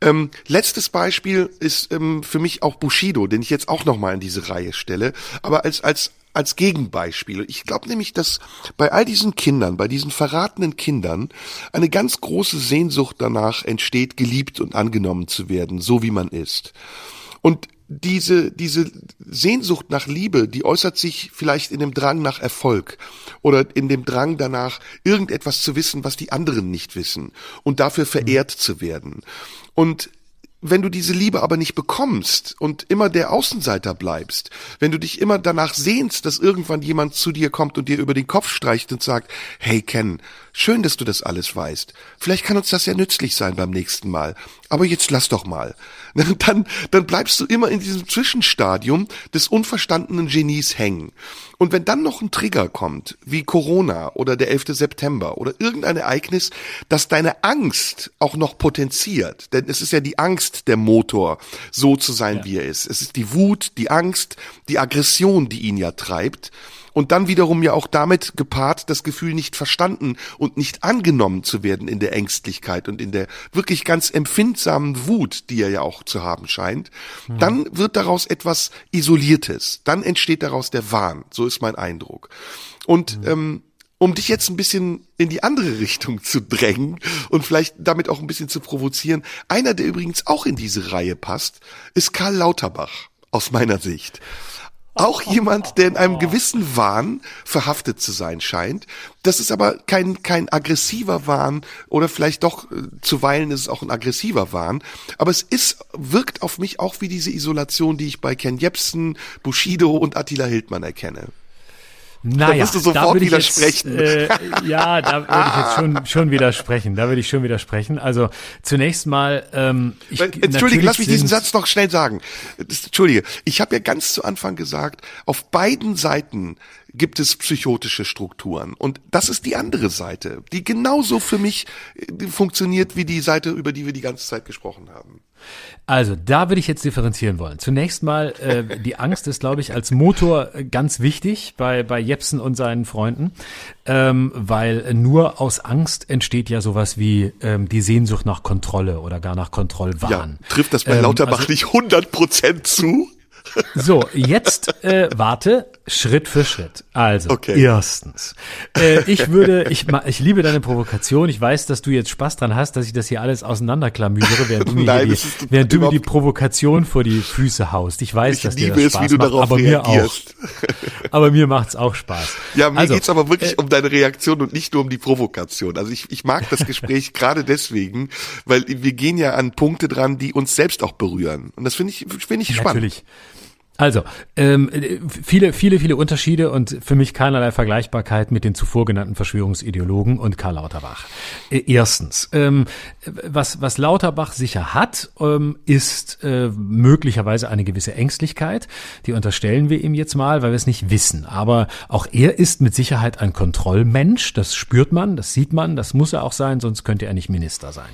Ähm, letztes Beispiel ist ähm, für mich auch Bushido, den ich jetzt auch nochmal in diese Reihe stelle, aber als, als als Gegenbeispiel. Ich glaube nämlich, dass bei all diesen Kindern, bei diesen verratenen Kindern, eine ganz große Sehnsucht danach entsteht, geliebt und angenommen zu werden, so wie man ist. Und diese, diese Sehnsucht nach Liebe, die äußert sich vielleicht in dem Drang nach Erfolg oder in dem Drang danach, irgendetwas zu wissen, was die anderen nicht wissen und dafür verehrt zu werden. Und wenn du diese Liebe aber nicht bekommst und immer der Außenseiter bleibst, wenn du dich immer danach sehnst, dass irgendwann jemand zu dir kommt und dir über den Kopf streicht und sagt, hey Ken, schön, dass du das alles weißt. Vielleicht kann uns das ja nützlich sein beim nächsten Mal. Aber jetzt lass doch mal. Dann, dann bleibst du immer in diesem Zwischenstadium des unverstandenen Genies hängen. Und wenn dann noch ein Trigger kommt, wie Corona oder der 11. September oder irgendein Ereignis, das deine Angst auch noch potenziert, denn es ist ja die Angst der Motor, so zu sein, ja. wie er ist. Es ist die Wut, die Angst, die Aggression, die ihn ja treibt und dann wiederum ja auch damit gepaart das Gefühl nicht verstanden und nicht angenommen zu werden in der Ängstlichkeit und in der wirklich ganz empfindsamen Wut, die er ja auch zu haben scheint, mhm. dann wird daraus etwas Isoliertes, dann entsteht daraus der Wahn, so ist mein Eindruck. Und mhm. ähm, um dich jetzt ein bisschen in die andere Richtung zu drängen und vielleicht damit auch ein bisschen zu provozieren, einer, der übrigens auch in diese Reihe passt, ist Karl Lauterbach aus meiner Sicht auch jemand, der in einem gewissen Wahn verhaftet zu sein scheint. Das ist aber kein, kein aggressiver Wahn oder vielleicht doch äh, zuweilen ist es auch ein aggressiver Wahn. Aber es ist, wirkt auf mich auch wie diese Isolation, die ich bei Ken Jebsen, Bushido und Attila Hildmann erkenne. Naja, da wirst du sofort widersprechen. Jetzt, äh, ja, da würde ich jetzt schon, schon widersprechen. Da würde ich schon widersprechen. Also zunächst mal. Ähm, ich, Entschuldige, lass mich diesen Satz noch schnell sagen. Entschuldige, ich habe ja ganz zu Anfang gesagt, auf beiden Seiten gibt es psychotische Strukturen. Und das ist die andere Seite, die genauso für mich äh, funktioniert wie die Seite, über die wir die ganze Zeit gesprochen haben. Also, da würde ich jetzt differenzieren wollen. Zunächst mal, äh, die Angst ist, glaube ich, als Motor äh, ganz wichtig bei, bei Jepsen und seinen Freunden, ähm, weil nur aus Angst entsteht ja sowas wie ähm, die Sehnsucht nach Kontrolle oder gar nach Kontrollwahn. Ja, trifft das bei ähm, Lauterbach also, nicht 100 Prozent zu? So, jetzt äh, warte, Schritt für Schritt. Also, Okay. erstens. Äh, ich würde, ich, ich liebe deine Provokation. Ich weiß, dass du jetzt Spaß dran hast, dass ich das hier alles auseinanderklamüsere, während du mir, Nein, die, während du mir die Provokation vor die Füße haust. Ich weiß, Ich dass dir das es, Spaß wie du macht, darauf aber mir auch. reagierst. Aber mir macht's auch Spaß. Ja, mir also, geht's aber wirklich um deine Reaktion und nicht nur um die Provokation. Also ich, ich mag das Gespräch gerade deswegen, weil wir gehen ja an Punkte dran, die uns selbst auch berühren. Und das finde ich, finde ich spannend. Natürlich. Also, ähm, äh, viele, viele, viele Unterschiede und für mich keinerlei Vergleichbarkeit mit den zuvor genannten Verschwörungsideologen und Karl Lauterbach. Äh, erstens, ähm, was, was Lauterbach sicher hat, ähm, ist äh, möglicherweise eine gewisse Ängstlichkeit. Die unterstellen wir ihm jetzt mal, weil wir es nicht wissen. Aber auch er ist mit Sicherheit ein Kontrollmensch. Das spürt man, das sieht man, das muss er auch sein, sonst könnte er nicht Minister sein.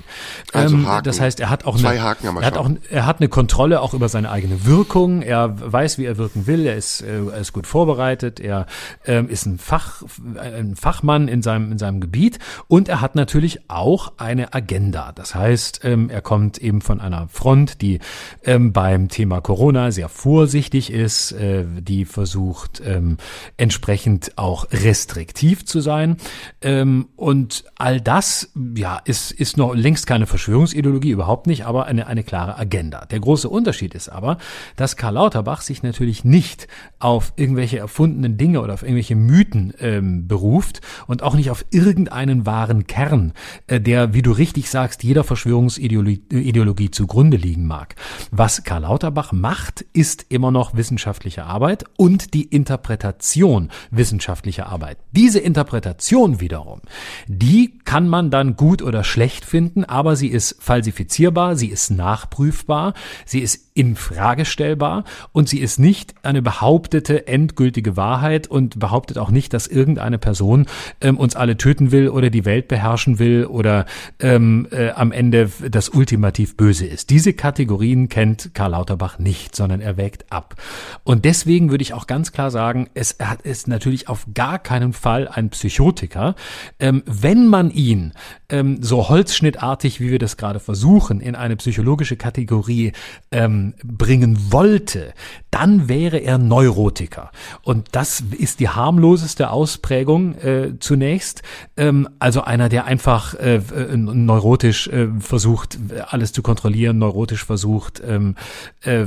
Also Ähm, Haken. das heißt, er hat auch Zwei eine, Haken er hat auch er hat eine Kontrolle auch über seine eigene Wirkung. Er weiß, wie er wirken will. Er ist, äh, er ist gut vorbereitet. Er ähm, ist ein Fach, ein Fachmann in seinem, in seinem Gebiet. Und er hat natürlich auch eine Agenda. Das heißt, ähm, er kommt eben von einer Front, die ähm, beim Thema Corona sehr vorsichtig ist, äh, die versucht, ähm, entsprechend auch restriktiv zu sein. Ähm, und all das, ja, ist, ist noch längst keine Verschwörungsideologie, überhaupt nicht, aber eine, eine klare Agenda. Der große Unterschied ist aber, dass Karl Lauterbach sich natürlich nicht auf irgendwelche erfundenen Dinge oder auf irgendwelche Mythen ähm, beruft und auch nicht auf irgendeinen wahren Kern, äh, der, wie du richtig sagst, jeder Verschwörungsideologie Ideologie zugrunde liegen mag. Was Karl Lauterbach macht, ist immer noch wissenschaftliche Arbeit und die Interpretation wissenschaftlicher Arbeit. Diese Interpretation wiederum, die kann man dann gut oder schlecht finden, aber sie ist falsifizierbar, sie ist nachprüfbar, sie ist infragestellbar und sie ist nicht eine behauptete endgültige Wahrheit und behauptet auch nicht, dass irgendeine Person ähm, uns alle töten will oder die Welt beherrschen will oder ähm, äh, am Ende das ultimativ Böse ist. Diese Kategorien kennt Karl Lauterbach nicht, sondern er wägt ab. Und deswegen würde ich auch ganz klar sagen, es hat- ist natürlich auf gar keinen Fall ein Psychotiker. Ähm, wenn man ihn ähm, so holzschnittartig, wie wir das gerade versuchen, in eine psychologische Kategorie ähm, bringen wollte, dann wäre er Neurotiker. Und das ist die harmloseste Ausprägung äh, zunächst. Ähm, also einer, der einfach äh, neurotisch äh, versucht, alles zu kontrollieren, neurotisch versucht, ähm, äh,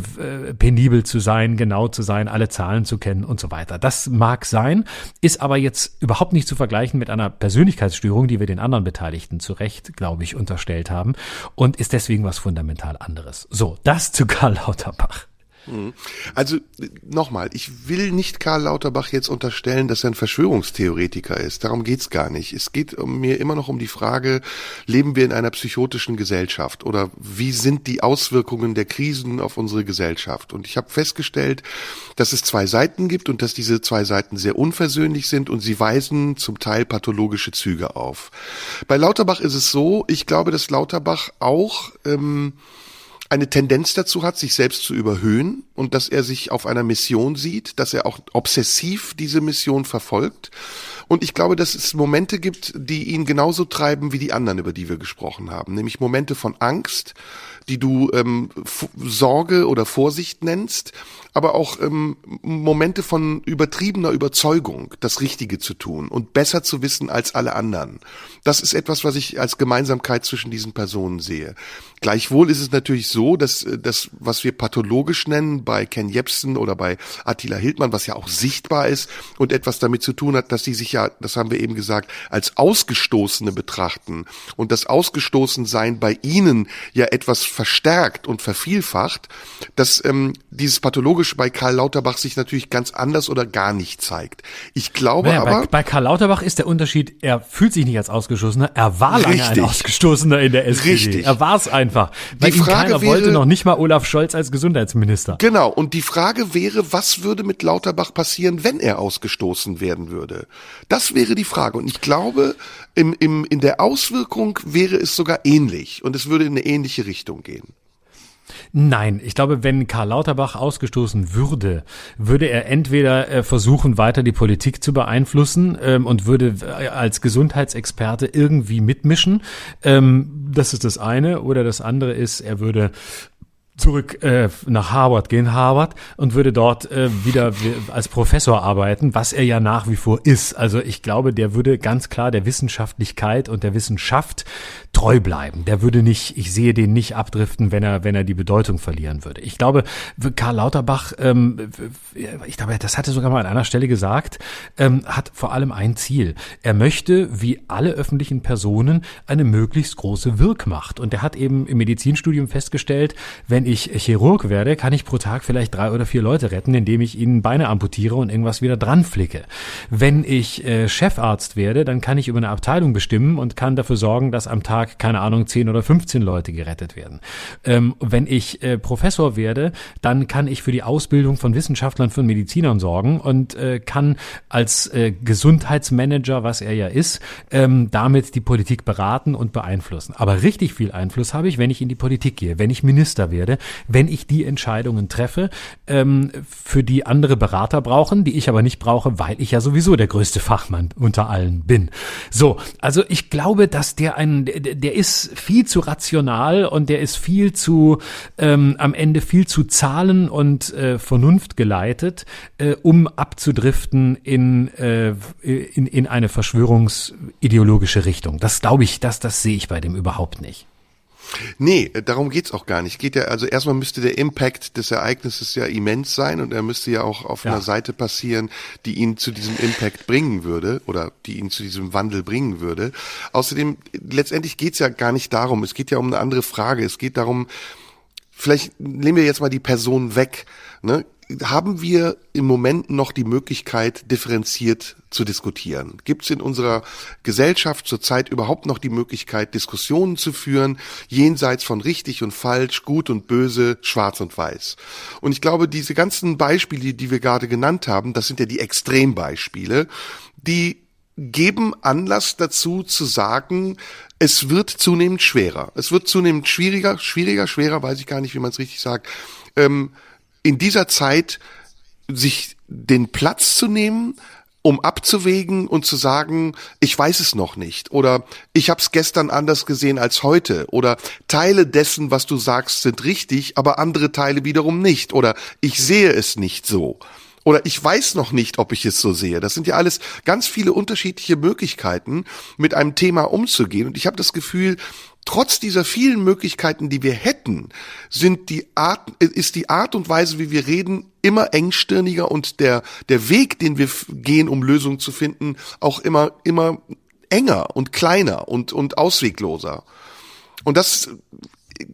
penibel zu sein, genau zu sein, alle Zahlen zu kennen und so weiter. Das mag sein, ist aber jetzt überhaupt nicht zu vergleichen mit einer Persönlichkeitsstörung, die wir den anderen Beteiligten zu Recht, glaube ich, unterstellt haben und ist deswegen was fundamental anderes. So, das zu Lauterbach. Also nochmal, ich will nicht Karl Lauterbach jetzt unterstellen, dass er ein Verschwörungstheoretiker ist. Darum geht's gar nicht. Es geht mir immer noch um die Frage, leben wir in einer psychotischen Gesellschaft oder wie sind die Auswirkungen der Krisen auf unsere Gesellschaft? Und ich habe festgestellt, dass es zwei Seiten gibt und dass diese zwei Seiten sehr unversöhnlich sind und sie weisen zum Teil pathologische Züge auf. Bei Lauterbach ist es so, ich glaube, dass Lauterbach auch ähm, eine Tendenz dazu hat, sich selbst zu überhöhen und dass er sich auf einer Mission sieht, dass er auch obsessiv diese Mission verfolgt. Und ich glaube, dass es Momente gibt, die ihn genauso treiben wie die anderen, über die wir gesprochen haben, nämlich Momente von Angst, die du ähm, Sorge oder Vorsicht nennst, aber auch ähm, Momente von übertriebener Überzeugung, das Richtige zu tun und besser zu wissen als alle anderen. Das ist etwas, was ich als Gemeinsamkeit zwischen diesen Personen sehe. Gleichwohl ist es natürlich so, dass äh, das, was wir pathologisch nennen bei Ken Jebsen oder bei Attila Hildmann, was ja auch sichtbar ist und etwas damit zu tun hat, dass sie sich ja, das haben wir eben gesagt, als Ausgestoßene betrachten und das Ausgestoßensein bei ihnen ja etwas verstärkt und vervielfacht, dass ähm, dieses pathologische bei Karl Lauterbach sich natürlich ganz anders oder gar nicht zeigt. Ich glaube Naja, aber, bei, bei Karl Lauterbach ist der Unterschied, er fühlt sich nicht als Ausgestoßener, er war lange Richtig. ein Ausgestoßener in der SPD. Richtig. Er war es einfach. Weil Die Frage keiner wäre- wollte, noch nicht mal Olaf Scholz als Gesundheitsminister. Genau, und die Frage wäre, was würde mit Lauterbach passieren, wenn er ausgestoßen werden würde? Das wäre die Frage. Und ich glaube, im, im, in der Auswirkung wäre es sogar ähnlich und es würde in eine ähnliche Richtung gehen. Nein, ich glaube, wenn Karl Lauterbach ausgestoßen würde, würde er entweder äh, versuchen, weiter die Politik zu beeinflussen ähm, und würde äh, als Gesundheitsexperte irgendwie mitmischen. Ähm, das ist das eine. Oder das andere ist, er würde zurück äh, nach Harvard gehen, Harvard, und würde dort äh, wieder als Professor arbeiten, was er ja nach wie vor ist. Also ich glaube, der würde ganz klar der Wissenschaftlichkeit und der Wissenschaft treu bleiben. Der würde nicht, ich sehe den nicht abdriften, wenn er, wenn er die Bedeutung verlieren würde. Ich glaube, Karl Lauterbach, ähm, ich glaube, das hatte sogar mal an einer Stelle gesagt, ähm, hat vor allem ein Ziel. Er möchte, wie alle öffentlichen Personen, eine möglichst große Wirkmacht. Und er hat eben im Medizinstudium festgestellt, wenn ich Chirurg werde, kann ich pro Tag vielleicht drei oder vier Leute retten, indem ich ihnen Beine amputiere und irgendwas wieder dran flicke. Wenn ich äh, Chefarzt werde, dann kann ich über eine Abteilung bestimmen und kann dafür sorgen, dass am Tag keine Ahnung, 10 oder 15 Leute gerettet werden. Ähm, wenn ich äh, Professor werde, dann kann ich für die Ausbildung von Wissenschaftlern, von Medizinern sorgen und äh, kann als äh, Gesundheitsmanager, was er ja ist, ähm, damit die Politik beraten und beeinflussen. Aber richtig viel Einfluss habe ich, wenn ich in die Politik gehe, wenn ich Minister werde, wenn ich die Entscheidungen treffe, ähm, für die andere Berater brauchen, die ich aber nicht brauche, weil ich ja sowieso der größte Fachmann unter allen bin. So, also ich glaube, dass der ein, der, der ist viel zu rational und der ist viel zu ähm, am Ende viel zu Zahlen und äh, Vernunft geleitet, äh, um abzudriften in, äh, in, in eine verschwörungsideologische Richtung. Das glaube ich, das, das sehe ich bei dem überhaupt nicht. Nee, darum geht's auch gar nicht. Geht ja, also erstmal müsste der Impact des Ereignisses ja immens sein und er müsste ja auch auf ja. einer Seite passieren, die ihn zu diesem Impact bringen würde oder die ihn zu diesem Wandel bringen würde. Außerdem, letztendlich geht's ja gar nicht darum. Es geht ja um eine andere Frage. Es geht darum, vielleicht nehmen wir jetzt mal die Person weg. Ne? Haben wir im Moment noch die Möglichkeit, differenziert zu diskutieren? Gibt es in unserer Gesellschaft zurzeit überhaupt noch die Möglichkeit, Diskussionen zu führen, jenseits von richtig und falsch, gut und böse, schwarz und weiß? Und ich glaube, diese ganzen Beispiele, die wir gerade genannt haben, das sind ja die Extrembeispiele, die geben Anlass dazu zu sagen, es wird zunehmend schwerer. Es wird zunehmend schwieriger, schwieriger, schwerer, weiß ich gar nicht, wie man es richtig sagt. Ähm, in dieser Zeit sich den Platz zu nehmen, um abzuwägen und zu sagen, ich weiß es noch nicht oder ich habe es gestern anders gesehen als heute oder Teile dessen, was du sagst, sind richtig, aber andere Teile wiederum nicht oder ich sehe es nicht so oder ich weiß noch nicht, ob ich es so sehe. Das sind ja alles ganz viele unterschiedliche Möglichkeiten, mit einem Thema umzugehen und ich habe das Gefühl, trotz dieser vielen Möglichkeiten, die wir hätten, sind die Art, ist die Art und Weise, wie wir reden, immer engstirniger und der, der Weg, den wir gehen, um Lösungen zu finden, auch immer, immer enger und kleiner und, und auswegloser. Und das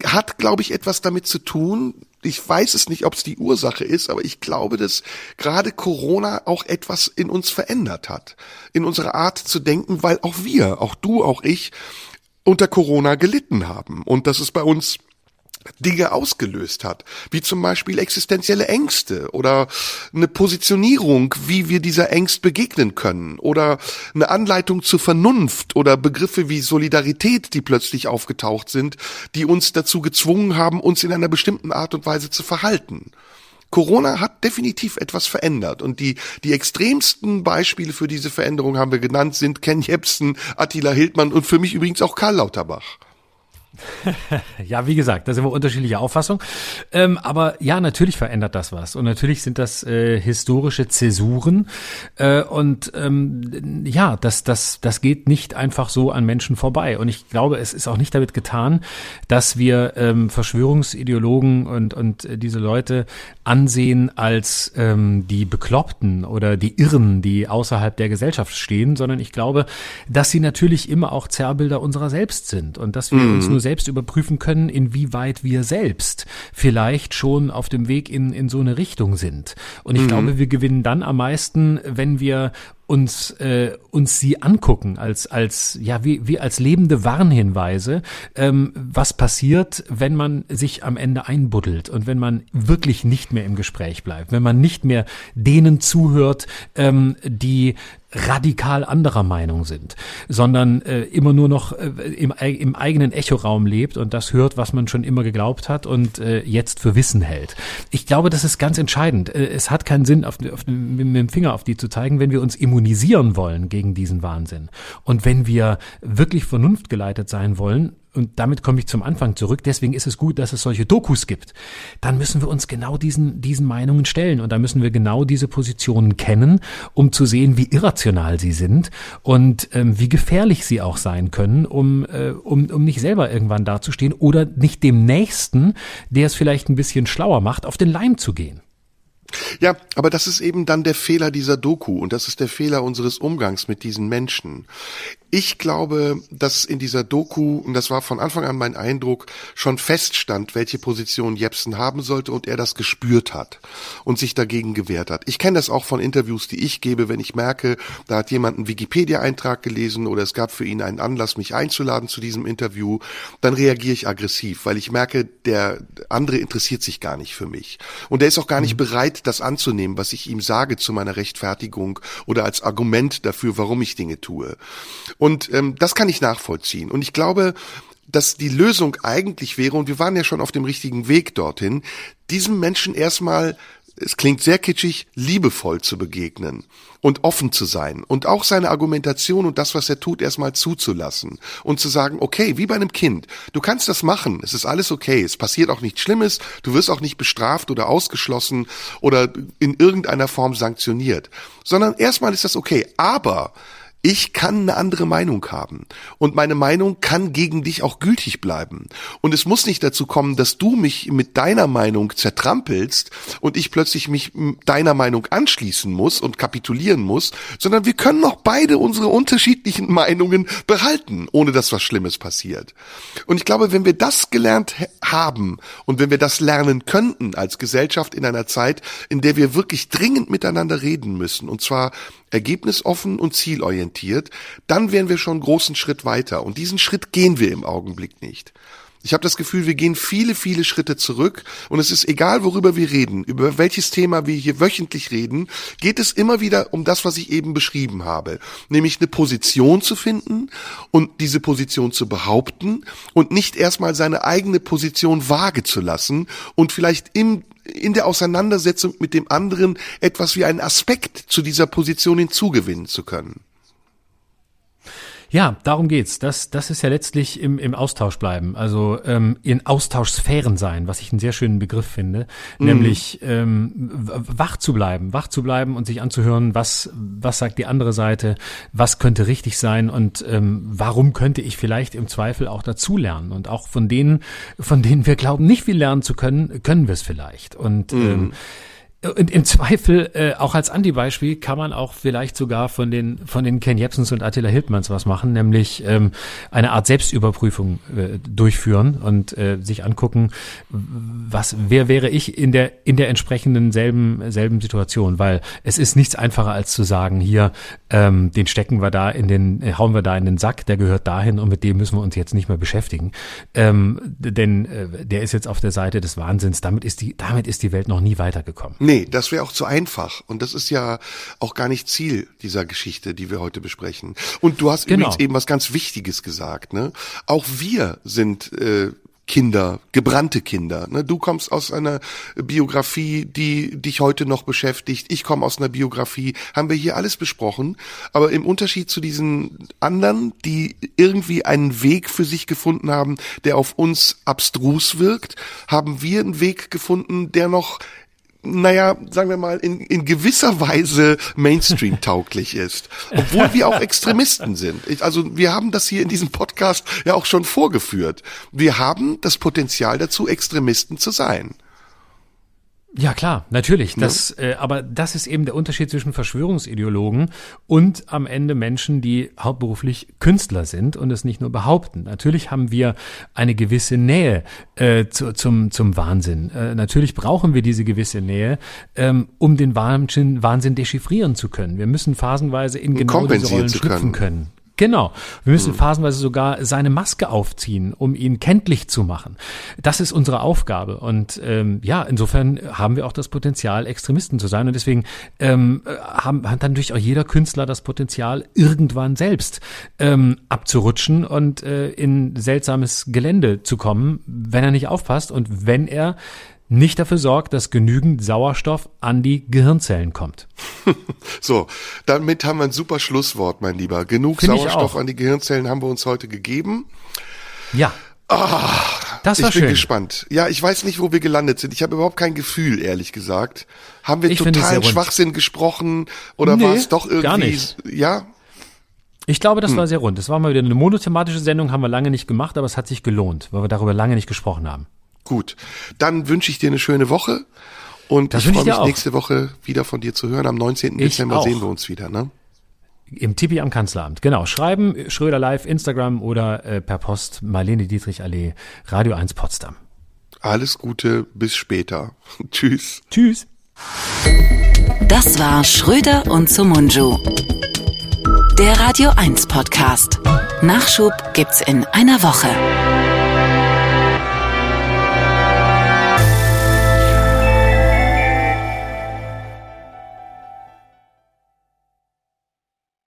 hat, glaube ich, etwas damit zu tun. Ich weiß es nicht, ob es die Ursache ist, aber ich glaube, dass gerade Corona auch etwas in uns verändert hat. In unserer Art zu denken, weil auch wir, auch du, auch ich, unter Corona gelitten haben und dass es bei uns Dinge ausgelöst hat, wie zum Beispiel existenzielle Ängste oder eine Positionierung, wie wir dieser Ängst begegnen können oder eine Anleitung zur Vernunft oder Begriffe wie Solidarität, die plötzlich aufgetaucht sind, die uns dazu gezwungen haben, uns in einer bestimmten Art und Weise zu verhalten. Corona hat definitiv etwas verändert und die, die extremsten Beispiele für diese Veränderung haben wir genannt, sind Ken Jebsen, Attila Hildmann und für mich übrigens auch Karl Lauterbach. ja, wie gesagt, da sind wir unterschiedlicher Auffassung. Ähm, aber ja, natürlich verändert das was. Und natürlich sind das äh, historische Zäsuren. Äh, und ähm, ja, das, das, das geht nicht einfach so an Menschen vorbei. Und ich glaube, es ist auch nicht damit getan, dass wir ähm, Verschwörungsideologen und, und diese Leute ansehen als ähm, die Bekloppten oder die Irren, die außerhalb der Gesellschaft stehen, sondern ich glaube, dass sie natürlich immer auch Zerrbilder unserer selbst sind und dass wir mhm. uns nur selbst überprüfen können, inwieweit wir selbst vielleicht schon auf dem Weg in, in so eine Richtung sind. Und ich mhm. glaube, wir gewinnen dann am meisten, wenn wir uns äh, uns sie angucken als als ja wie wie als lebende Warnhinweise, ähm, was passiert, wenn man sich am Ende einbuddelt und wenn man wirklich nicht mehr im Gespräch bleibt, wenn man nicht mehr denen zuhört, ähm, die radikal anderer Meinung sind, sondern äh, immer nur noch äh, im, im eigenen Echoraum lebt und das hört, was man schon immer geglaubt hat und äh, jetzt für Wissen hält. Ich glaube, das ist ganz entscheidend. Äh, es hat keinen Sinn, auf, auf, mit dem Finger auf die zu zeigen, wenn wir uns immunisieren wollen gegen diesen Wahnsinn. Und wenn wir wirklich vernunftgeleitet sein wollen, und damit komme ich zum Anfang zurück, deswegen ist es gut, dass es solche Dokus gibt, dann müssen wir uns genau diesen, diesen Meinungen stellen und da müssen wir genau diese Positionen kennen, um zu sehen, wie irrational sie sind und ähm, wie gefährlich sie auch sein können, um, äh, um, um nicht selber irgendwann dazustehen oder nicht dem Nächsten, der es vielleicht ein bisschen schlauer macht, auf den Leim zu gehen. Ja, aber das ist eben dann der Fehler dieser Doku und das ist der Fehler unseres Umgangs mit diesen Menschen. Ich glaube, dass in dieser Doku, und das war von Anfang an mein Eindruck, schon feststand, welche Position Jepsen haben sollte und er das gespürt hat und sich dagegen gewehrt hat. Ich kenne das auch von Interviews, die ich gebe, wenn ich merke, da hat jemand einen Wikipedia-Eintrag gelesen oder es gab für ihn einen Anlass, mich einzuladen zu diesem Interview, dann reagiere ich aggressiv, weil ich merke, der andere interessiert sich gar nicht für mich. Und er ist auch gar nicht mhm. Das anzunehmen, was ich ihm sage zu meiner Rechtfertigung oder als Argument dafür, warum ich Dinge tue. Und ähm, das kann ich nachvollziehen. Und ich glaube, dass die Lösung eigentlich wäre, und wir waren ja schon auf dem richtigen Weg dorthin, diesem Menschen erstmal es klingt sehr kitschig, liebevoll zu begegnen und offen zu sein und auch seine Argumentation und das, was er tut, erstmal zuzulassen und zu sagen, okay, wie bei einem Kind, du kannst das machen, es ist alles okay, es passiert auch nichts Schlimmes, du wirst auch nicht bestraft oder ausgeschlossen oder in irgendeiner Form sanktioniert, sondern erstmal ist das okay, aber ich kann eine andere Meinung haben. Und meine Meinung kann gegen dich auch gültig bleiben. Und es muss nicht dazu kommen, dass du mich mit deiner Meinung zertrampelst und ich plötzlich mich deiner Meinung anschließen muss und kapitulieren muss, sondern wir können auch beide unsere unterschiedlichen Meinungen behalten, ohne dass was Schlimmes passiert. Und ich glaube, wenn wir das gelernt haben und wenn wir das lernen könnten als Gesellschaft in einer Zeit, in der wir wirklich dringend miteinander reden müssen, und zwar ergebnisoffen und zielorientiert, dann wären wir schon einen großen Schritt weiter. Und diesen Schritt gehen wir im Augenblick nicht. Ich habe das Gefühl, wir gehen viele, viele Schritte zurück und es ist egal, worüber wir reden, über welches Thema wir hier wöchentlich reden, geht es immer wieder um das, was ich eben beschrieben habe, nämlich eine Position zu finden und diese Position zu behaupten und nicht erstmal seine eigene Position vage zu lassen und vielleicht im in der Auseinandersetzung mit dem anderen etwas wie einen Aspekt zu dieser Position hinzugewinnen zu können. Ja, darum geht's. Das, das ist ja letztlich im, im Austausch bleiben, also ähm, in Austauschsphären sein, was ich einen sehr schönen Begriff finde, mhm. nämlich ähm, wach zu bleiben, wach zu bleiben und sich anzuhören, was was sagt die andere Seite, was könnte richtig sein und ähm, warum könnte ich vielleicht im Zweifel auch dazulernen und auch von denen, von denen wir glauben, nicht viel lernen zu können, können wir es vielleicht und mhm. ähm, und im Zweifel, äh, auch als Anti-Beispiel, kann man auch vielleicht sogar von den, von den Ken Jebsens und Attila Hildmanns was machen, nämlich ähm, eine Art Selbstüberprüfung äh, durchführen und äh, sich angucken, was, wer wäre ich in der, in der entsprechenden selben, selben Situation, weil es ist nichts einfacher als zu sagen, hier, ähm, den stecken wir da in den, äh, hauen wir da in den Sack, der gehört dahin und mit dem müssen wir uns jetzt nicht mehr beschäftigen. Ähm, denn äh, der ist jetzt auf der Seite des Wahnsinns, damit ist die, damit ist die Welt noch nie weitergekommen. Nee. Nee, das wäre auch zu einfach. Und das ist ja auch gar nicht Ziel dieser Geschichte, die wir heute besprechen. Und du hast genau. übrigens eben was ganz Wichtiges gesagt. Ne? Auch wir sind äh, Kinder, gebrannte Kinder. Ne? Du kommst aus einer Biografie, die dich heute noch beschäftigt. Ich komme aus einer Biografie. Haben wir hier alles besprochen. Aber im Unterschied zu diesen anderen, die irgendwie einen Weg für sich gefunden haben, der auf uns abstrus wirkt, haben wir einen Weg gefunden, der noch naja, sagen wir mal, in, in gewisser Weise Mainstream-tauglich ist. Obwohl wir auch Extremisten sind. Ich, also wir haben das hier in diesem Podcast ja auch schon vorgeführt. Wir haben das Potenzial dazu, Extremisten zu sein. Ja klar, natürlich. Das, ja. äh, aber das ist eben der Unterschied zwischen Verschwörungsideologen und am Ende Menschen, die hauptberuflich Künstler sind und es nicht nur behaupten. Natürlich haben wir eine gewisse Nähe äh, zu, zum, zum Wahnsinn. Äh, natürlich brauchen wir diese gewisse Nähe, ähm, um den Wahnsinn, Wahnsinn dechiffrieren zu können. Wir müssen phasenweise in genau diese Rollen schlüpfen können. können. Genau. Wir müssen mhm. phasenweise sogar seine Maske aufziehen, um ihn kenntlich zu machen. Das ist unsere Aufgabe. Und ähm, ja, insofern haben wir auch das Potenzial, Extremisten zu sein. Und deswegen ähm, haben, hat dann natürlich auch jeder Künstler das Potenzial, irgendwann selbst ähm, abzurutschen und äh, in seltsames Gelände zu kommen, wenn er nicht aufpasst und wenn er nicht dafür sorgt, dass genügend Sauerstoff an die Gehirnzellen kommt. so, damit haben wir ein super Schlusswort, mein Lieber. Genug Find Sauerstoff an die Gehirnzellen haben wir uns heute gegeben. Ja. Ah, Das war ich bin schön. gespannt. Ja, ich weiß nicht, wo wir gelandet sind. Ich habe überhaupt kein Gefühl, ehrlich gesagt. Haben wir Ich totalen. Schwachsinn gesprochen oder Nee, war es doch irgendwie? gar nicht. Ja, Ich glaube, Hm. das war sehr rund. Das war mal wieder eine monothematische Sendung, haben wir lange nicht gemacht, aber es hat sich gelohnt, weil wir darüber lange nicht gesprochen haben. Gut. Dann wünsche ich dir eine schöne Woche und Das ich freue mich auch. nächste Woche wieder von dir zu hören. Am 19. Ich Dezember auch. sehen wir uns wieder, ne? Im Tipi am Kanzleramt. Genau. Schreiben, Schröder Live, Instagram oder äh, per Post Marlene Dietrich Allee, Radio 1 Potsdam. Alles Gute, bis später. Tschüss. Tschüss. Das war Schröder und Sumunju. Der Radio 1 Podcast. Nachschub gibt's in einer Woche.